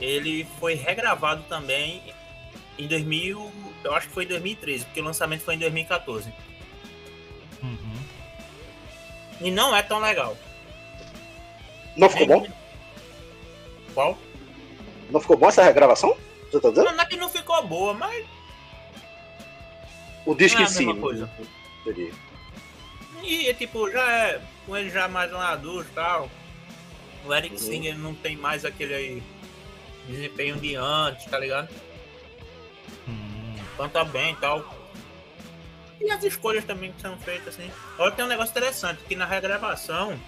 ele foi regravado também em 2000, eu acho que foi em 2013, porque o lançamento foi em 2014. E não é tão legal. Não ficou bom? Qual? Não ficou bom essa regravação? Você tá dizendo? Não, não é que não ficou boa, mas O disco é em si. Seria. E, tipo, já é com ele já mais maduro e tal. O Eric Uhum. Singer não tem mais aquele aí desempenho de antes, tá ligado? Hum. Canta bem e tal. E as escolhas também que são feitas assim. Olha, tem um negócio interessante, que na regravação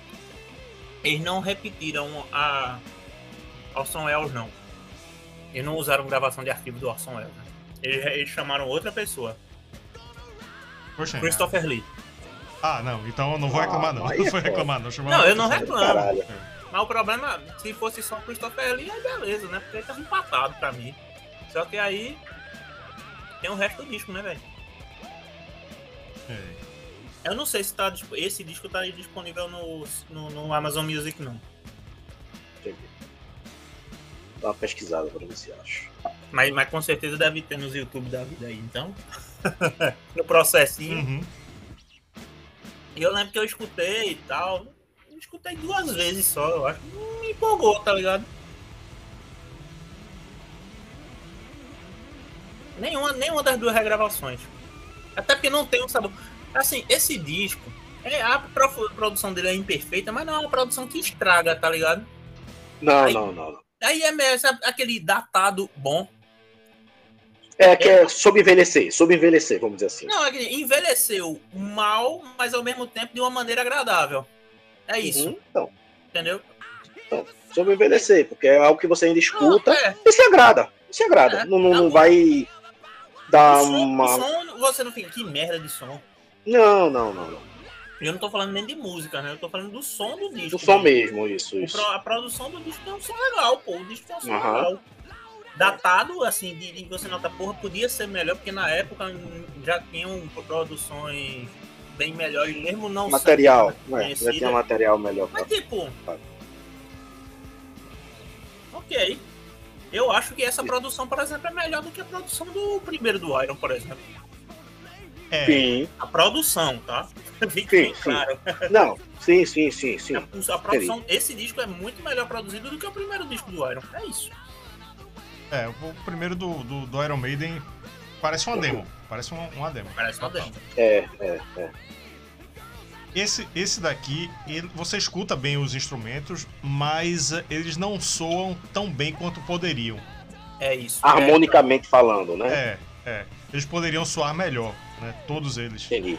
eles não repetiram a Orson Welles, não. Eles não usaram gravação de arquivo do Orson Welles. né? Eles, eles chamaram outra pessoa, Poxa, Christopher Lee. Ah, não, então eu não vou Ah, reclamar, não. aí Não é vou foda. reclamar, não. Chamar Não, eu não reclamo. Caralho. Mas o problema, se fosse só o Christopher Lee, aí beleza, né? Porque ele tava empatado pra mim. Só que aí tem o resto do disco, né, velho? É. Eu não sei se tá, esse disco tá disponível no, no, no Amazon Music, não. Entendi. Dá uma pesquisada pra ver se acho. Mas, mas com certeza deve ter nos YouTube da vida aí, então. <laughs> no processinho. Uhum. E eu lembro que eu escutei e tal. Eu escutei duas vezes só, eu acho. Me empolgou, tá ligado? Nenhuma, nenhuma das duas regravações. Até porque não tem um sabor. Assim, esse disco, é, a pro- produção dele é imperfeita, mas não é uma produção que estraga, tá ligado? Não, Aí- não, não. Aí é mesmo, aquele datado bom. É que é sob envelhecer, sob envelhecer, vamos dizer assim. Não, é que envelheceu mal, mas ao mesmo tempo de uma maneira agradável. É isso, Uhum, Então, entendeu? sob envelhecer, porque é algo que você ainda escuta Não, é. e se agrada. Se agrada. É, não não, tá não vai O som, uma. o som, você não fica. Que merda de som. Não, não, não, não. Eu não tô falando nem de música, né? Eu tô falando do som do disco. Do som né? mesmo, isso, isso. pro- a produção do disco tem um som legal, pô. O disco tem um som legal. Datado, assim, de, de você nota, porra, podia ser melhor, porque na época já tinham produções bem melhores, mesmo não Material, né? Já tinha material melhor. Pra... Mas tipo. Tá. Ok. Eu acho que essa produção, por exemplo, é melhor do que a produção do primeiro do Iron, por exemplo. É, Sim, A produção, tá? <laughs> Fica Sim, claro. não, sim, sim, sim, sim. A, a produção, esse disco é muito melhor produzido do que o primeiro disco do Iron. É isso. é, o primeiro do, do, do Iron Maiden parece uma demo. Parece uma, uma demo. Parece uma demo. É, é, é. Esse, esse daqui, ele- você escuta bem os instrumentos, mas eh, eles não soam tão bem quanto poderiam. É isso. Harmonicamente falando, né? É, é. Eles poderiam soar melhor, né? Todos eles. Entendi.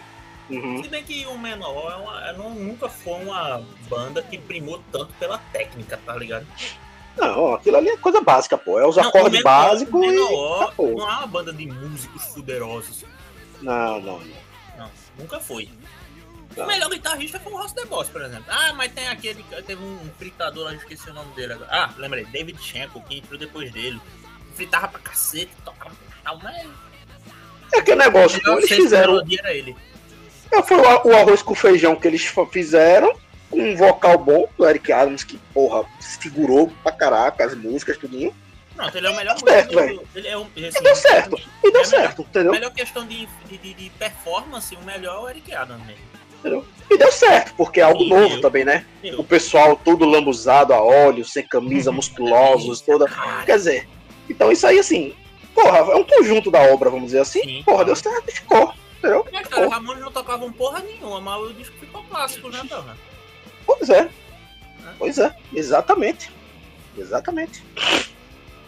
Uhum. Se bem que o Menor é uma- não- nunca foi uma banda que primou tanto pela técnica, tá ligado? Não, aquilo ali é coisa básica, pô. É os Não, acordes Menor- básicos o e. Menor acabou. não é uma banda de músicos fuderosos. Não, não, não. Não, nunca foi. O melhor guitarrista foi o Ross The Boss, por exemplo. Ah, mas tem aquele. Teve um fritador lá, eu esqueci o nome dele agora. Ah, lembrei, David Schenkel, que entrou depois dele. Fritava pra cacete, tocava tal, mas. É aquele negócio, pô, melhor eles fizeram. era ele. É, Foi o arroz com feijão que eles fizeram, com um vocal bom do Eric Adams, que, porra, segurou pra caraca as músicas, tudinho. Pronto, ele é o melhor Tá certo, velho. Ele é. E Assim, deu certo. E deu É certo, entendeu? melhor questão de, de, de- de performance, o melhor é o Eric Adams mesmo. E deu certo, porque é algo Sim, novo eu- também, né? Eu- O pessoal todo lambuzado a óleo, sem camisa, <laughs> musculosos, toda. Quer dizer, então isso aí, assim, porra, é um conjunto da obra, vamos dizer assim. Sim. Porra, deu certo e ficou, entendeu? Mas, cara, Ramones não tocavam porra nenhuma, mas o disco ficou clássico, né, Dona? Pois é. Pois é, exatamente. Exatamente.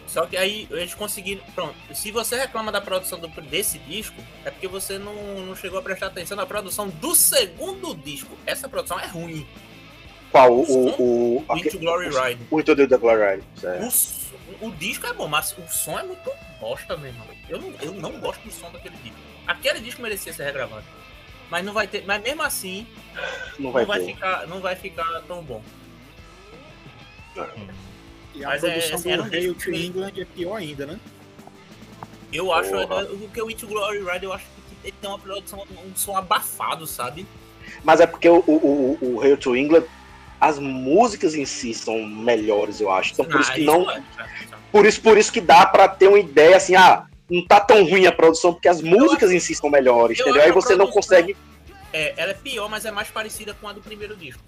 Só que aí eles conseguiram. Pronto, se você reclama da produção do- desse disco, é porque você não, não chegou a prestar atenção na produção do segundo disco. Essa produção é ruim. Qual? O. o, o Into Glory Ride. O Into the Glory Ride. O, o disco é bom, mas o som é muito bosta, meu irmão. Eu não, eu não gosto do som daquele disco. Aquele disco merecia ser regravado. Mas não vai ter. Mas mesmo assim, Não vai não vai ter. ficar, não vai ficar tão bom. E a Mas é, produção assim, um do Hail to England é pior ainda, né? Eu acho Porra. o que o Into Glory Ride, eu acho que ele tem uma produção, um som abafado, sabe? Mas é porque o, o, o, o Hail to England, as músicas em si são melhores, eu acho. Então por isso Ah, que não. é. Por isso, por isso que dá pra ter uma ideia assim, ah, não tá tão ruim a produção, porque as músicas em si são melhores, eu entendeu? Aí você não produção- consegue. É, ela é pior, mas é mais parecida com a do primeiro disco.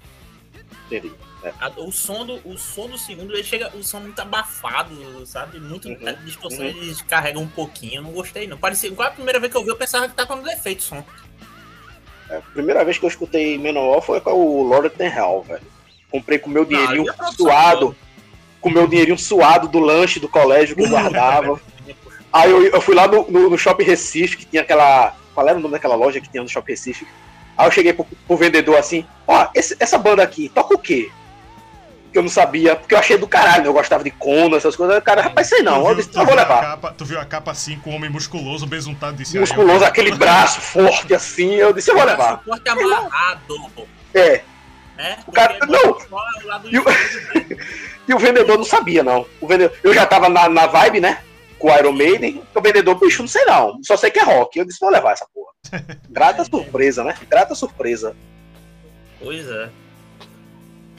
Entendi. É. O, som do, o som do segundo, ele chega, o som muito abafado, sabe? Muito, Uhum, a distorção uhum. eles carregam um pouquinho, eu não gostei não. Parecia, qual a primeira vez que eu vi, eu pensava que tá com defeito o som. É, a primeira vez que eu escutei Menor foi com o Lord of the Hell, velho. Comprei com meu dinheirinho suado, com meu dinheirinho suado do lanche do colégio que eu guardava. <laughs> Aí eu, eu fui lá no, no, no Shopping Recife, que tinha aquela. Qual era o nome daquela loja que tinha no Shopping Recife? Aí eu cheguei pro, pro vendedor assim, ó, esse- essa banda aqui, toca o quê? Que eu não sabia, porque eu achei do caralho, né? eu gostava de Conan, essas coisas. O cara, rapaz, sei não, tu eu viu, eu vou levar. capa, tu viu a capa assim com um homem musculoso, besuntado disse aí, Musculoso, aquele braço <laughs> forte assim, eu disse, eu vou levar. Suporte amarrado, É, né? O cara- Porque não. E o-. <laughs> E o vendedor não sabia, não. O vendedor, eu já tava na, na vibe, né? Com o Iron Maiden. O vendedor, bicho, não sei não. Só sei que é rock. Eu disse, vou levar essa porra. <laughs> Grata surpresa, né? Grata surpresa. Pois é.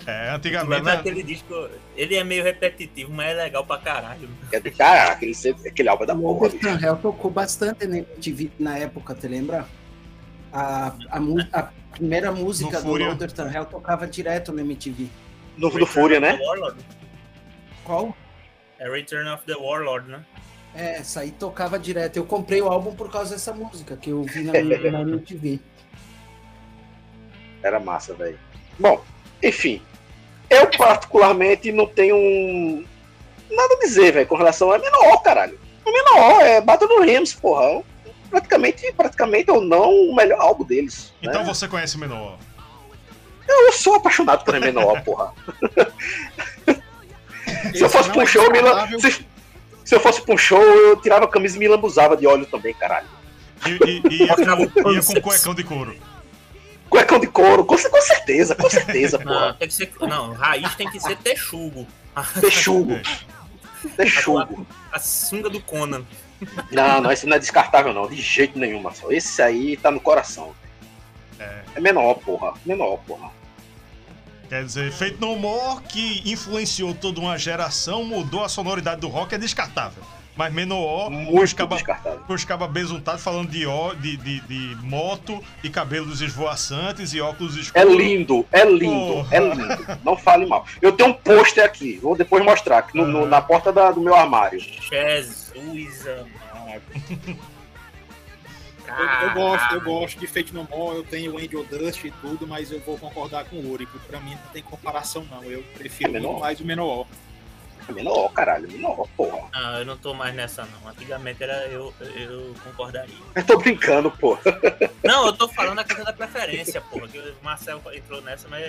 É, Mas antigamente. aquele disco, ele é meio repetitivo, mas é legal pra caralho. É do cara, aquele, aquele álbum é da O porra. Overton Hell tocou bastante na MTV na época, te lembra? A, a, a primeira música No do Fúria. Hell tocava direto na MTV. No, no Fúria, né? Warlord. Qual? É Return of the Warlord, né? É, essa aí tocava direto. Eu comprei o álbum por causa dessa música que eu vi na, <laughs> na MTV. Era massa, velho. Bom, enfim. Eu, particularmente, não tenho um- nada a dizer, velho, com relação a menor, caralho. O menor é Battle no Rams, porra. Praticamente, praticamente ou não, o melhor álbum deles. né? Então você conhece o menor. Eu sou apaixonado por menor, porra. <laughs> Se eu fosse não é show, me descartável. se, se eu fosse pra um show, eu tirava a camisa e me lambuzava de óleo também, caralho. E, e- e ia, com, ia com cuecão de couro. Cuecão de couro, com, com certeza, com certeza, Não, porra. tem que ser. Não, raiz tem que ser texugo. Texugo, É. texugo. A sunga do Conan. Não, não, esse não é descartável, não, de jeito nenhum, Marcelo. Esse aí tá no coração. É. É menor, porra. Menor, porra. Quer dizer, Feito No More, que influenciou toda uma geração, mudou a sonoridade do rock, é descartável. Mas Menor, os caba, os caba besuntados falando de, ó, de, de, de moto e cabelos esvoaçantes e óculos É escuros. lindo, é lindo, Porra. é lindo. Não fale mal. Eu tenho um pôster aqui, vou depois mostrar, no- no- na porta da- do meu armário. Jesus amado. <laughs> Eu, eu gosto, eu gosto de Fate No More, eu tenho o Angel Dust e tudo, mas eu vou concordar com o Uri, que pra mim não tem comparação não. Eu prefiro É muito mais o Menor. É menor, caralho, menor, porra. Não, eu não tô mais nessa não. Antigamente era eu, eu concordaria. Eu tô brincando, porra. Não, eu tô falando a questão da preferência, porra. Que o Marcel entrou nessa, mas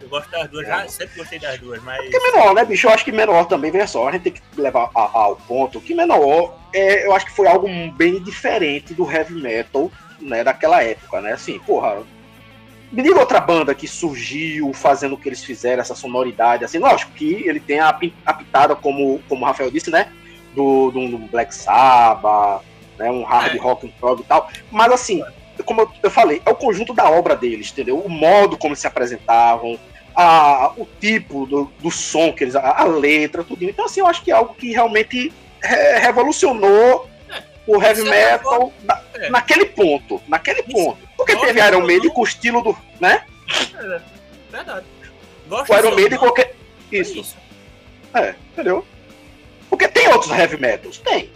eu gosto das duas. Já sempre gostei das duas, mas. Porque menor, né, bicho? Eu acho que menor também, veja só, a gente tem que levar a- ao ponto que menor, é, eu acho que foi algo bem diferente do heavy metal, né, daquela época, né? Assim, porra. Me diga outra banda que surgiu fazendo o que eles fizeram, essa sonoridade, assim, lógico que ele tem a, pitada, como, como o Rafael disse, né? Do, do, do Black Sabbath, né? Um hard É. rock and prog e tal. Mas assim, como eu, eu falei, é o conjunto da obra deles, entendeu? O modo como eles se apresentavam, a, o tipo do, do som que eles. A, a letra, tudo. Então, assim, eu acho que é algo que realmente re- revolucionou o heavy é metal na- É. naquele ponto. Naquele Isso. ponto. Porque Gosto teve Iron Maiden com o estilo do. né? Verdade. Gosto O Iron Maiden qualquer. é Isso. isso. É, entendeu? Porque tem outros heavy metals, tem.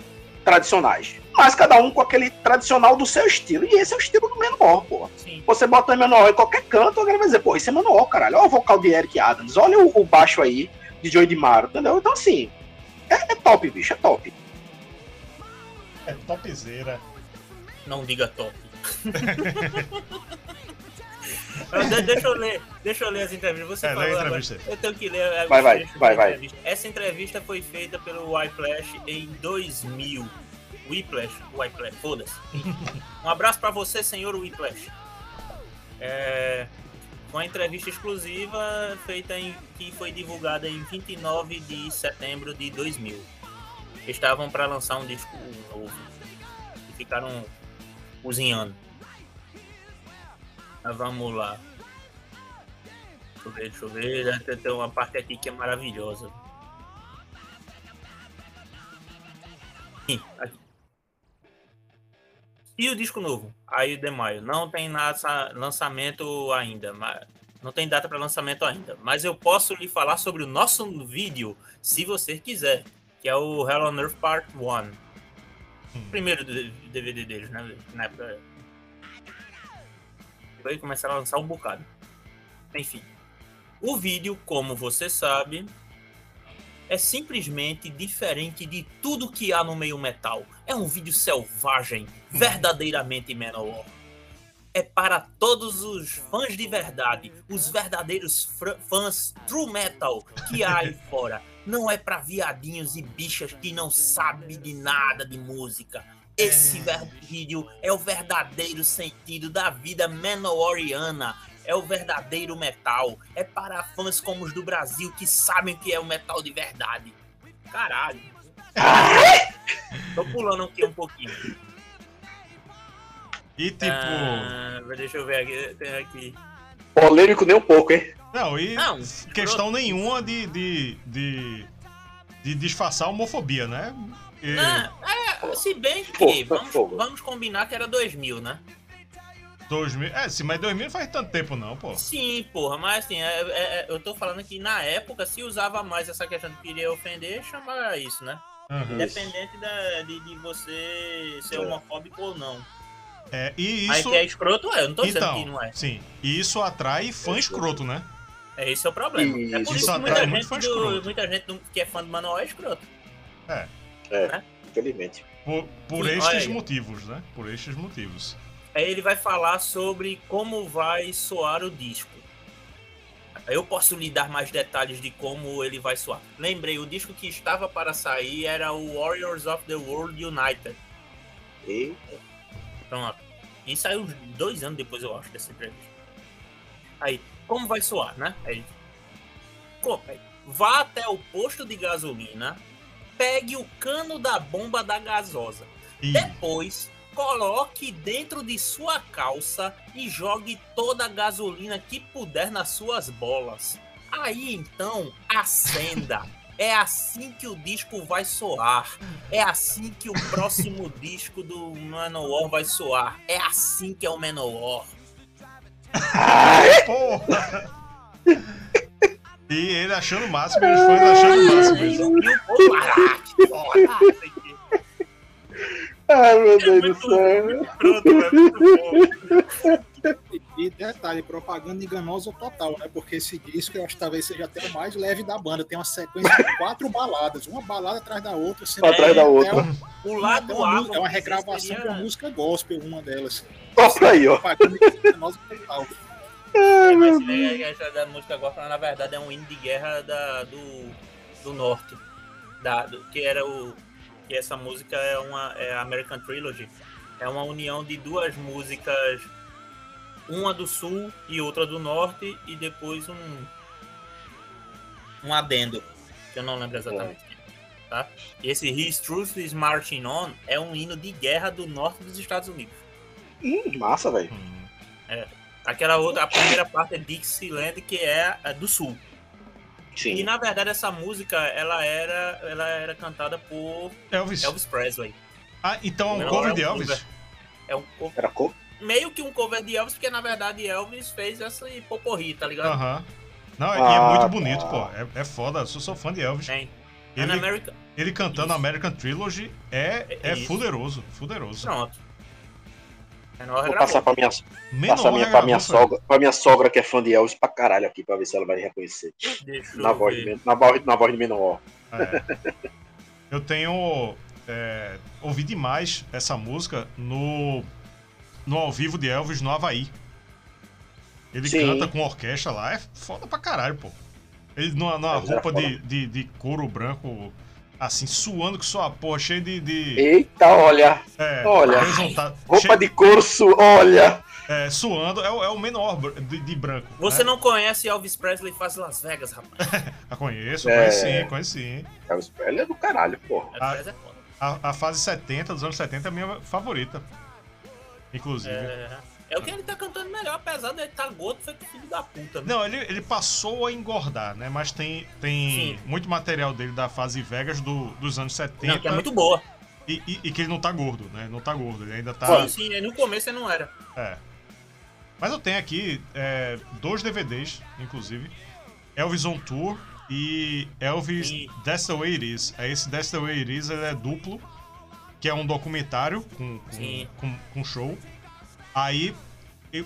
Tradicionais. Mas cada um com aquele tradicional do seu estilo. E esse é o estilo do Menor, pô. Sim. Você bota Menor em qualquer canto, alguém vai dizer, pô, isso é Menor, caralho. Olha o vocal de Eric Adams, olha o, o baixo aí de Joey DiMaggio, entendeu? Então, assim, é, é top, bicho, é top. É topzera. Não diga top. <laughs> De- deixa eu ler, deixa eu ler as entrevistas. Você É, falou agora. Eu tenho que ler. a- Vai, vai, vai, vai. entrevista. Essa entrevista foi feita pelo Whiplash em 2000. Whiplash, Whiplash, foda-se. <laughs> Um abraço pra você, senhor Whiplash. É, uma entrevista exclusiva feita em que foi divulgada em 29 de setembro de 2000. Estavam para lançar um disco novo e ficaram cozinhando. Mas vamos lá. Deixa eu ver, deixa eu ver. Uma parte aqui que é maravilhosa. E o disco novo? Aí de maio. Não tem lançamento ainda. Mas, não tem data para lançamento ainda. Mas eu posso lhe falar sobre o nosso vídeo, se você quiser. Que é o Hell on Earth Part 1. Primeiro D- DVD deles, né? Na época. Vai começar a lançar um bocado. Enfim. O vídeo, como você sabe, é simplesmente diferente de tudo que há no meio metal. É um vídeo selvagem, verdadeiramente Manowar. É para todos os fãs de verdade, os verdadeiros fãs true metal que há aí <laughs> fora. Não é para viadinhos e bichas que não sabem de nada de música. Esse ver- vídeo é o verdadeiro sentido da vida manowariana. É o verdadeiro metal. É para fãs como os do Brasil que sabem o que é o metal de verdade. Caralho. <laughs> Tô pulando aqui um pouquinho. E tipo. Ah, deixa eu ver aqui. Tem aqui. Polêmico nem um pouco, hein? Não, e Não, questão nenhuma de, de, de, de disfarçar a homofobia, né? E- Ah, é, se bem que tá vamos, fogo. vamos combinar que era 2000, né? 2000, é, sim, mas 2000 não faz tanto tempo não, pô. Sim, porra, mas assim, é- é- é- eu tô falando que na época se usava mais essa questão de querer ofender, chamava isso, né? Uhum. Independente da- de, de você ser É. homofóbico ou não. É, e Mas isso. que é escroto, é. Eu não tô dizendo Então, que não é. sim. E isso atrai fã escroto, né? É esse é o problema. é por Isso, isso isso que muita gente, muito fã do- muita gente que é fã do Manuel é escroto. Infelizmente. Por, por estes motivos, né? Por estes motivos. Aí ele vai falar sobre como vai soar o disco. Eu posso lhe dar mais detalhes de como ele vai soar. Lembrei, o disco que estava para sair era o Warriors of the World United. E Pronto. E saiu dois anos depois, eu acho, dessa entrevista. Aí, como vai soar, né? Aí, vá até o posto de gasolina, pegue o cano da bomba da gasosa. E Depois, coloque dentro de sua calça e jogue toda a gasolina que puder nas suas bolas. Aí então, acenda. É assim que o disco vai soar. É assim que o próximo <laughs> disco do Manowar vai soar. É assim que é o Manowar. porra! e ele achando o máximo, e os fãs achando o máximo. E isso. o e o povo, "Ah, que porra, isso aqui Ai, meu é Deus do céu. é muito bom." E detalhe, propaganda enganosa total, né? Porque esse disco eu acho que talvez seja até o mais leve da banda. Tem uma sequência de quatro baladas, uma balada atrás da outra, sendo Atrás da outra. uma- O lado uma, A. é uma regravação seria- de uma música gospel, uma delas. Olha aí, ó. Propaganda enganosa total. É, mas da música gospel, na verdade, é um hino de guerra da, do, do norte. Da, do- que era o. Que essa música é uma. É a American Trilogy. É uma união de duas músicas. Uma do sul e outra do norte. E depois um. Um adendo. Que eu não lembro exatamente. Tá? E esse His Truth is Marching On é um hino de guerra do norte dos Estados Unidos. Hum, massa, velho. Hum. Aquela outra, a primeira parte é Dixieland, que é a do sul. E Sim. na verdade essa música ela era, ela era cantada por Elvis. Elvis Presley. Ah, então é um cover é de Elvis? cover. É um co- Era cor? Meio que um cover de Elvis, porque na verdade Elvis fez essa poporri, tá ligado? Aham. Não, e é Ah, muito bonito, pô. É, é foda. Eu sou, sou fã de Elvis. Tem. Ele, American. ele cantando Isso. American Trilogy é, É é fuderoso. Fuderoso. Pronto. Menor Vou passar pra minha, Menor passar minha, pra, minha sogra, pra minha sogra que é fã de Elvis pra caralho aqui, pra ver se ela vai reconhecer. Deixa Na voz, de, na, voz, na voz de Menor. É. Eu tenho é, ouvi demais essa música no, no ao vivo de Elvis no Havaí. Ele Sim. canta com orquestra lá, é foda pra caralho, pô. Ele numa, numa era roupa de, de, de couro branco, assim, suando que só a porra, cheio de. de Eita, olha. é, olha. Roupa cheio- de couro, su- olha. é, suando, é, o- é o menor de, de branco. Você né? não conhece Elvis Presley faz Las Vegas, rapaz. <laughs> Ah, conheço, É. conheço sim, conheço sim. Elvis Presley é do caralho, porra. Presley é foda. A, a fase 70, dos anos 70, é a minha favorita. Inclusive. É, é o que ele tá cantando melhor, apesar de ele estar gordo, foi filho da puta. né? Não, ele, ele passou a engordar, né? Mas tem, tem Sim. muito material dele da fase Vegas do, dos anos 70. Não, que é muito boa. e, e- e que ele não tá gordo, né? Não tá gordo, ele ainda tá. Sim, sim, no começo ele não era. É. Mas eu tenho aqui é, dois DVDs, inclusive. Elvis on Tour e Elvis Sim. That's the Way It Is. É Esse That's the Way It Is ele é duplo, que é um documentário com, com, com, com show. Aí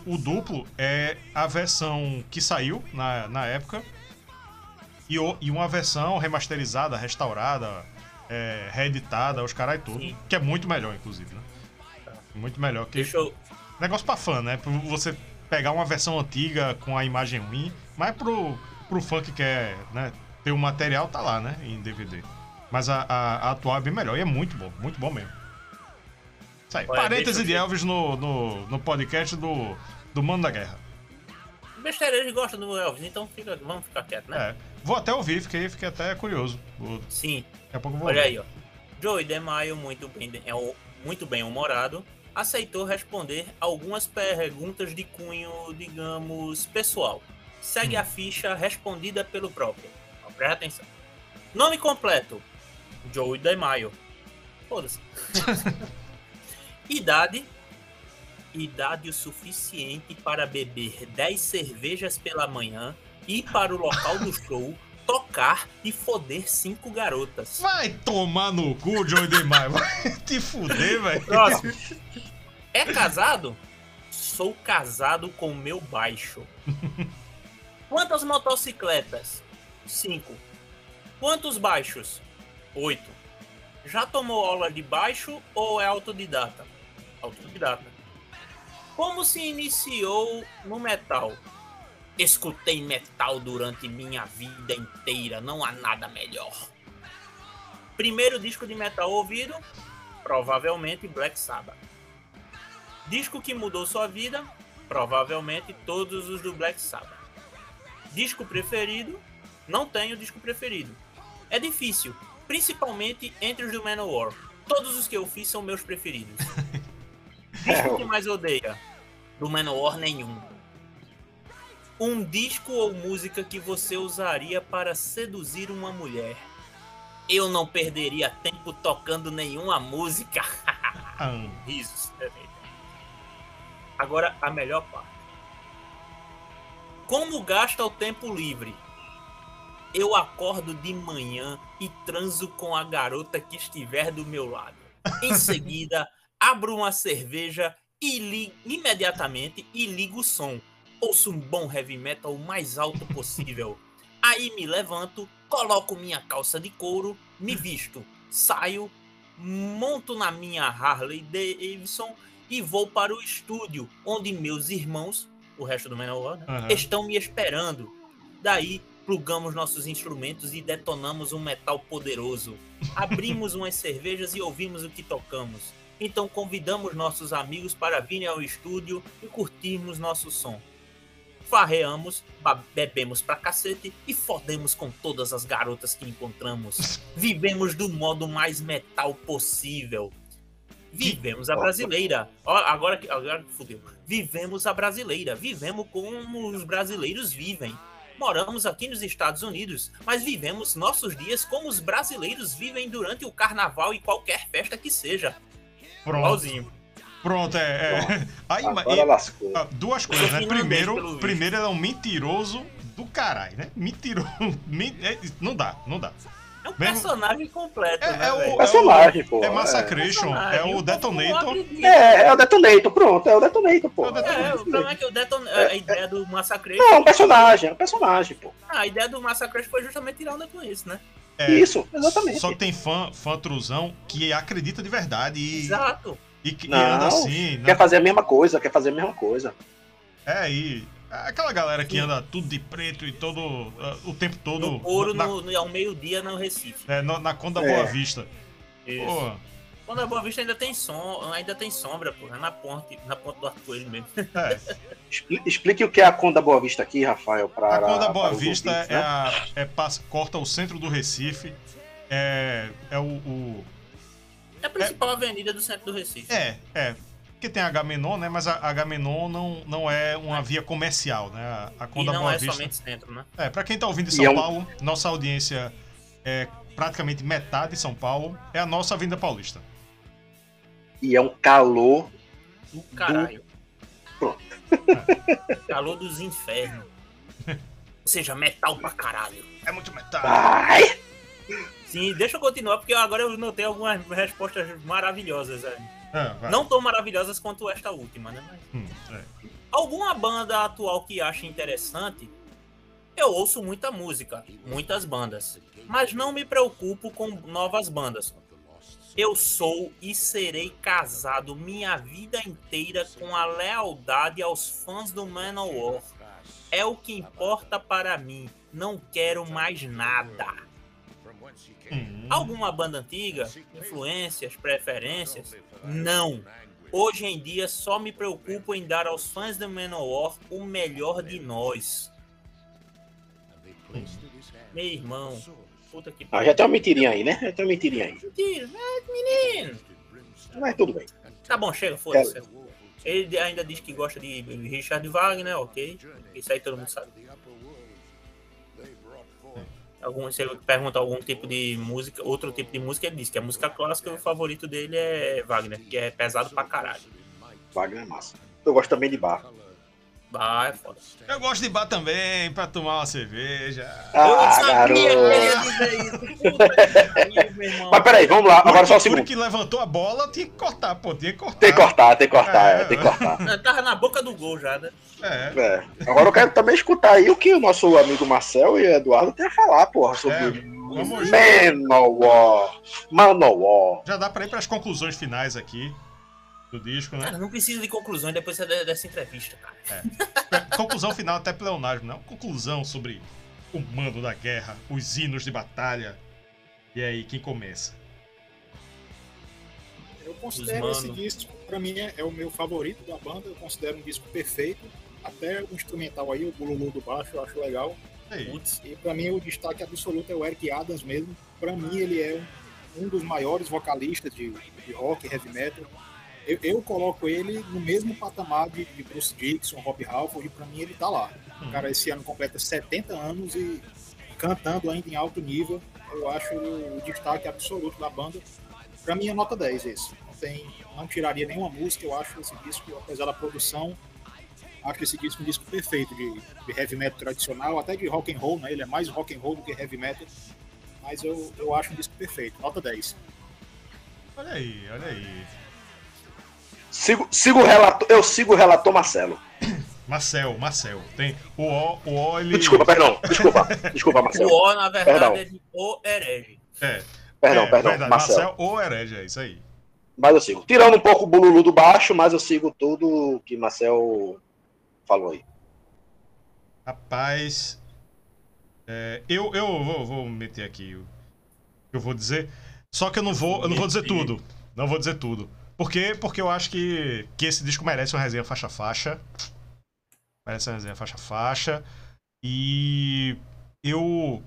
o duplo é a versão que saiu na, na época e, o- e uma versão remasterizada, restaurada, é, reeditada, os caras tudo. Sim. Que é muito melhor, inclusive, né? Muito melhor que. Eu. Negócio pra fã, né? Pra você pegar uma versão antiga com a imagem ruim, mas pro, pro fã que quer né, ter o material, tá lá, né? Em DVD. Mas a, a, a atual é bem melhor e é muito bom, muito bom mesmo. Isso aí. Olha, Parêntese de. Elvis no, no, no podcast do, do Mano da Guerra. Besteira, eles gostam do Elvis, então fica, vamos ficar quieto, né? É. Vou até ouvir, fiquei, fiquei até curioso. Vou- Sim. Daqui a pouco vou Olha ouvir. aí, ó. Joey DeMaio, muito bem, é o- muito bem humorado, aceitou responder algumas perguntas de cunho, digamos, pessoal. Segue Hum. a ficha respondida pelo próprio. Ó, Presta atenção. Nome completo: Joey DeMaio. Foda-se. <laughs> Idade: Idade o suficiente para beber 10 cervejas pela manhã, ir para o local do show, tocar e foder cinco garotas. Vai tomar no cu, Joey DeMaio. Vai te fuder, velho. Próximo. É casado? Sou casado com meu baixo. Quantas motocicletas? Cinco. Quantos baixos? Oito. Já tomou aula de baixo ou é autodidata? Autodidata. Como se iniciou no metal? Escutei metal durante minha vida inteira, não há nada melhor. Primeiro disco de metal ouvido? Provavelmente Black Sabbath. Disco que mudou sua vida? Provavelmente todos os do Black Sabbath. Disco preferido? Não tenho disco preferido. É difícil, principalmente entre os do Manowar. Todos os que eu fiz são meus preferidos. <laughs> Disco que mais odeia? Do Manowar nenhum. Um disco ou música que você usaria para seduzir uma mulher? Eu não perderia tempo tocando nenhuma música. <laughs> Ah, Risos. Agora a melhor parte. Como gasta o tempo livre? Eu acordo de manhã e transo com a garota que estiver do meu lado. Em <laughs> seguida, abro uma cerveja e li imediatamente e ligo o som. Ouço um bom heavy metal o mais alto possível. Aí me levanto, coloco minha calça de couro, me visto, saio, monto na minha Harley Davidson e vou para o estúdio, onde meus irmãos, o resto do Manowar, né, Aham. estão me esperando. Daí, plugamos nossos instrumentos e detonamos um metal poderoso. Abrimos <laughs> umas cervejas e ouvimos o que tocamos. Então convidamos nossos amigos para virem ao estúdio e curtirmos nosso som. Farreamos, bebemos pra cacete e fodemos com todas as garotas que encontramos. <laughs> Vivemos do modo mais metal possível. Vivemos a brasileira. Agora que agora que fudeu. Vivemos a brasileira. Vivemos como os brasileiros vivem. Moramos aqui nos Estados Unidos, mas vivemos nossos dias como os brasileiros vivem durante o carnaval e qualquer festa que seja. Pronto. Igualzinho. Pronto, é. é. <laughs> Aí, e- lascou. ah, duas coisas, né? Primeiro, primeiro ele é um mentiroso do caralho, né? Mentiroso. <laughs> men- é, não dá, não dá. É um Mesmo- personagem completo, É, né, é o- velho? Personagem, pô. É Massacration, Personagem, é o não Detonator. É, é o Detonator, pronto, é o Detonator, pô. É o Detonator. É, o problema é que o Deton... a ideia do Massacre. Não, é um personagem, é um personagem, pô. A ideia do Massacre foi justamente tirar onda com isso, né? É, Isso, exatamente. Só que tem fã, fã truzão que acredita de verdade e, Exato. e, que- e Não, anda assim. né? Quer fazer a mesma coisa, quer fazer a mesma coisa. É, e aquela galera que anda tudo de preto e todo. ah, o tempo todo. No couro, na, no, no, ao meio-dia no Recife. é, na, na conta da É. Boa Vista. Isso. Pô, Quando a Boa Vista ainda tem som, ainda tem sombra, porra. Na ponte, na ponte do arco-íris mesmo. é. <laughs> Expli- Explique o que é a Conda Boa Vista aqui, Rafael, para A Conda Boa Vista ouvintes, é, né? a, é passa- corta o centro do Recife. É, é o, o- É a principal avenida do centro do Recife. É, é. Porque tem a Agamenon, né? Mas a a Agamenon não, não é uma via comercial, né? A, a e Conda não Boa é Vista. somente centro, né? É, pra quem tá ouvindo de E São é um- Paulo, nossa audiência é praticamente metade de São Paulo. É a nossa Avenida Paulista. E é um calor. Do caralho. Pronto. <laughs> Calor dos infernos. Ou seja, metal pra caralho. É muito metade. Ai! Sim, deixa eu continuar, porque agora eu notei algumas respostas maravilhosas. é. Vai. Não tão maravilhosas quanto esta última, né? Mas Hum, é. alguma banda atual que ache interessante, eu ouço muita música, muitas bandas, mas não me preocupo com novas bandas. Eu sou e serei casado minha vida inteira com a lealdade aos fãs do Manowar. É o que importa para mim. Não quero mais nada. Hum. Alguma banda antiga? Influências, preferências? Não. Hoje em dia só me preocupo em dar aos fãs do Manowar o melhor de nós. Meu irmão, puta que Ah, já tem uma mentirinha aí, né? Já tem uma mentirinha aí. Mentira, é, menino. Mas tudo bem. Tá bom, chega, foda-se. Ele ainda diz que gosta de Richard Wagner, ok. Isso aí todo mundo sabe. Algum, se ele pergunta algum tipo de música, outro tipo de música, ele diz que a música clássica, o favorito dele é Wagner, que é pesado pra caralho. Wagner é massa. Eu gosto também de bar. É foda. Eu gosto de bar também, pra tomar uma cerveja. Ah, eu garoto. sabia que ele ia dizer isso. Puta. Mas peraí, vamos lá. Agora só um o segundo. que levantou a bola tinha que cortar, pô, tinha que cortar. Tem que cortar, tem que cortar, É, é, tem que cortar. Eu Tava na boca do gol já, né? É. É. Agora eu quero também escutar aí o que o nosso amigo Marcel e Eduardo tem a falar, porra, É, sobre vamos Manowar. Manowar. Já dá pra ir pras conclusões finais aqui do disco, né? Cara, não precisa de conclusões depois dessa entrevista, cara. <laughs> Conclusão final até pleonasmo, não? Conclusão sobre o mando da guerra, os hinos de batalha. E aí, quem começa? Eu considero esse disco, pra mim, é, é o meu favorito da banda. Eu considero um disco perfeito. Até o instrumental aí, o Bululu do baixo, eu acho legal. E E pra mim, o destaque absoluto é o Eric Adams mesmo. Pra mim, ele é um, dos maiores vocalistas de, de rock heavy metal. Eu, eu coloco ele no mesmo patamar de, de Bruce Dixon, Rob Halford, e pra mim ele tá lá. O cara esse ano completa 70 anos e cantando ainda em alto nível. Eu acho o destaque absoluto da banda. Pra mim é nota 10 esse. Não, tem, não tiraria nenhuma música, eu acho esse disco, apesar da produção, acho esse disco um disco perfeito de, de heavy metal tradicional, até de rock and roll, né? Ele é mais rock and roll do que heavy metal. Mas eu, eu acho um disco perfeito, nota 10. Olha aí, olha aí. Sigo, sigo o relator, eu sigo o relator Marcelo. <coughs> Marcel, Marcel. Tem o O, o O, ele. Desculpa, perdão. <laughs> Desculpa. Desculpa, Marcelo. o O, na verdade, Perdão. é de O Herege. É, Perdão, é, perdão, verdade, Marcelo. Marcel ou herege, é isso aí. Mas eu sigo. Tirando um pouco o Bululu do baixo, mas eu sigo tudo que Marcel falou aí. Rapaz. é, eu eu vou, vou meter aqui o que eu vou dizer. Só que eu não vou, eu não vou dizer tudo. Não vou dizer tudo. Por quê? Porque eu acho que, que esse disco merece uma resenha faixa-faixa. Merece uma resenha faixa-faixa. E eu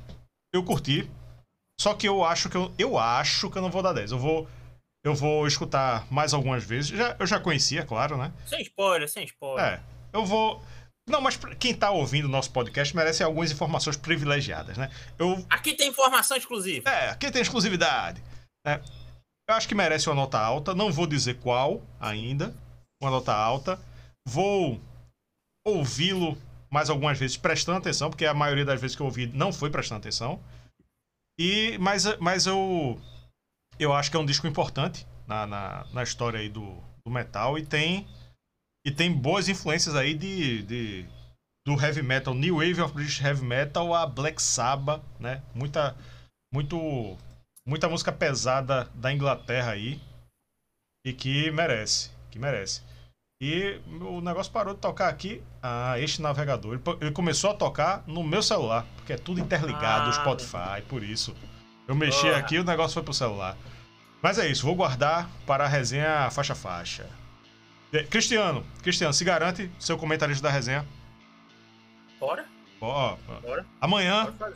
eu curti. Só que eu acho que eu, eu acho que eu não vou dar 10. Eu vou eu vou escutar mais algumas vezes. Já- eu já conhecia, claro, né? Sem spoiler, sem spoiler. É, eu vou. Não, mas quem tá ouvindo o nosso podcast merece algumas informações privilegiadas, né? Eu. Aqui tem informação exclusiva. É, aqui tem exclusividade. né? Eu acho que merece uma nota alta. Não vou dizer qual ainda. Uma nota alta. Vou ouvi-lo mais algumas vezes prestando atenção, porque a maioria das vezes que eu ouvi não foi prestando atenção. E, mas, mas eu, eu acho que é um disco importante na, na, na história aí do, do metal e tem, e tem boas influências aí de, de, do heavy metal, New Wave of British Heavy Metal a Black Sabbath, né? Muita, muito, muita música pesada da Inglaterra aí e que merece, que merece. E o negócio parou de tocar aqui. Ah, este navegador. Ele, começou a tocar no meu celular, porque é tudo interligado, o Ah. Spotify, por isso. Eu mexi Porra. aqui e o negócio foi pro celular. Mas é isso, vou guardar para a resenha faixa a faixa. Cristiano, Cristiano, se garante seu comentarista da resenha. Bora? Ó, Bora. amanhã. Pode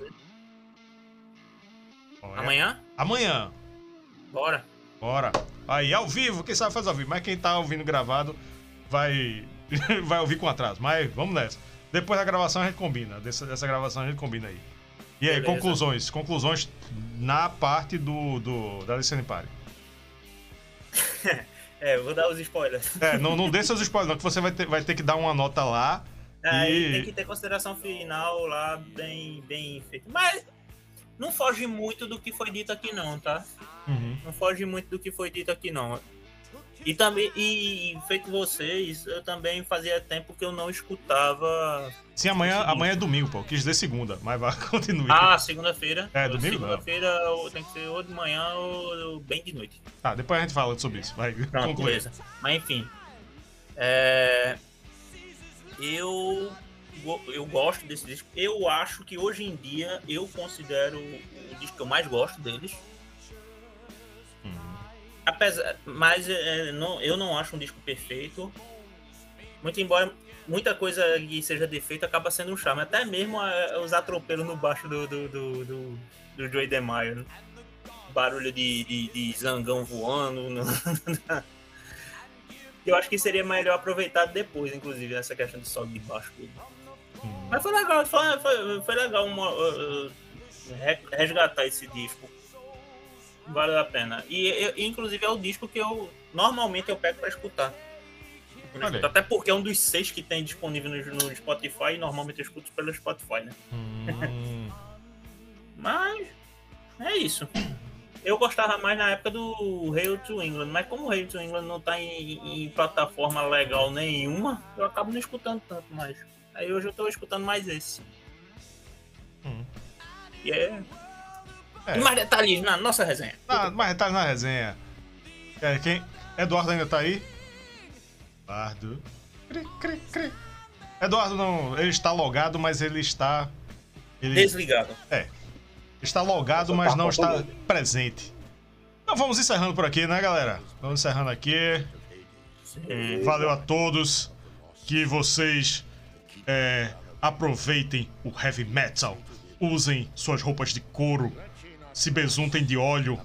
é- Amanhã? Amanhã. Bora. Bora. Aí, ao vivo, quem sabe faz ao vivo. Mas quem tá ouvindo gravado vai, <laughs> vai ouvir com atraso. Mas vamos nessa. Depois da gravação a gente combina. Dessa, dessa gravação a gente combina aí. E aí, Beleza. conclusões. Conclusões na parte do, do da Licença Pare. <laughs> É, vou dar os spoilers. É, não, não dê seus spoilers, não, que você vai ter, vai ter que dar uma nota lá. Aí E- tem que ter consideração final lá bem, bem feita. Mas não foge muito do que foi dito aqui não, tá? Uhum. Não foge muito do que foi dito aqui não. E também, e feito vocês, eu também fazia tempo que eu não escutava. Sim, amanhã, amanhã é domingo, pô. Quis dizer segunda, mas vai, <laughs> continue. Ah, segunda-feira. É, domingo. Segunda-feira tem que ser ou de manhã ou bem de noite. Tá, depois a gente fala sobre isso. Vai, Pronto, conclui. beleza. Mas enfim. É... Eu, eu gosto desse disco. Eu acho que hoje em dia eu considero o disco que eu mais gosto deles. Uhum. Apesar, mas é, não, eu não acho um disco perfeito. Muito embora muita coisa que seja defeito acaba sendo um charme. Até mesmo é, os atropelos no baixo do, do, do, do, do Joey DeMaio. Né? Barulho de, de, de zangão voando. no- <laughs> eu acho que seria melhor aproveitado depois, inclusive, essa questão de solo de baixo dele. Mas foi legal, foi, foi, foi legal uma, uh, uh, re- resgatar esse disco. Vale a pena. E eu- inclusive é o disco que eu normalmente eu pego pra escutar. Olha. Até porque é um dos seis que tem disponível no, no Spotify e normalmente eu escuto pelo Spotify, né? Hum. <laughs> Mas é isso. Eu gostava mais na época do Hail to England, mas como o Hail to England não tá em, em plataforma legal nenhuma, eu acabo não escutando tanto mais. Aí hoje eu tô escutando mais esse. Hum. E é. É. E mais detalhes na nossa resenha. Ah, mais detalhes na resenha. É, quem? Eduardo ainda tá aí? Eduardo. Cri, cri, cri. Eduardo não. Ele está logado, mas ele está. Ele Desligado. está logado, mas não está presente. Então vamos encerrando por aqui, né, galera? Vamos encerrando aqui. Valeu a todos. Que vocês é, aproveitem o heavy metal. Usem suas roupas de couro. Se besuntem de óleo.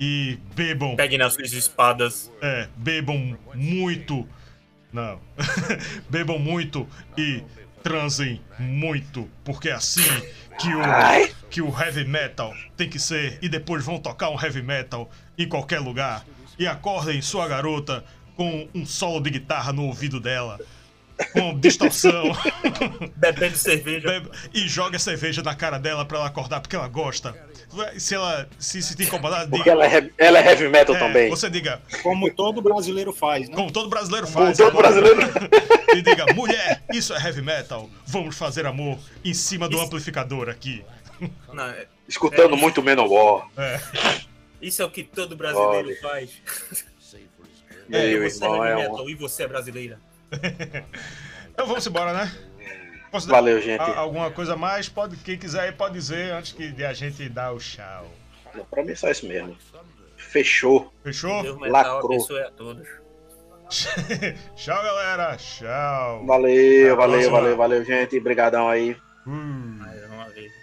E bebam Pegue nas suas espadas. é, bebam muito. Não. <laughs> bebam muito e transem muito. Porque é assim que o, que o heavy metal tem que ser. E depois vão tocar um heavy metal em qualquer lugar. E acordem sua garota com um solo de guitarra no ouvido dela. Com distorção. <laughs> Bebendo cerveja. Bebe- e joga cerveja na cara dela pra ela acordar porque ela gosta. Se ela se, se te incomodar, Porque diga. ela é, heavy- ela é heavy metal É, também. Você diga, Como todo brasileiro faz, né? como todo brasileiro Como faz. todo agora. brasileiro. <laughs> E diga, mulher, isso é heavy metal. Vamos fazer amor em cima do Isso- amplificador aqui. Não, é- Escutando muito Manowar. É. isso é o que todo brasileiro Olha. faz. Meu você irmão, é é heavy um... metal e você é brasileira. <laughs> Então vamos embora, né? Posso dar Valeu, gente. alguma coisa mais? Pode, quem quiser aí pode dizer antes que de a gente dar o tchau. Não, pra mim é só isso mesmo. Fechou. Fechou? Deus Lacrou. abençoe a todos. <laughs> tchau, galera. Tchau. Valeu, valeu, valeu, valeu, gente. Obrigadão aí. Uh. Mais uma vez.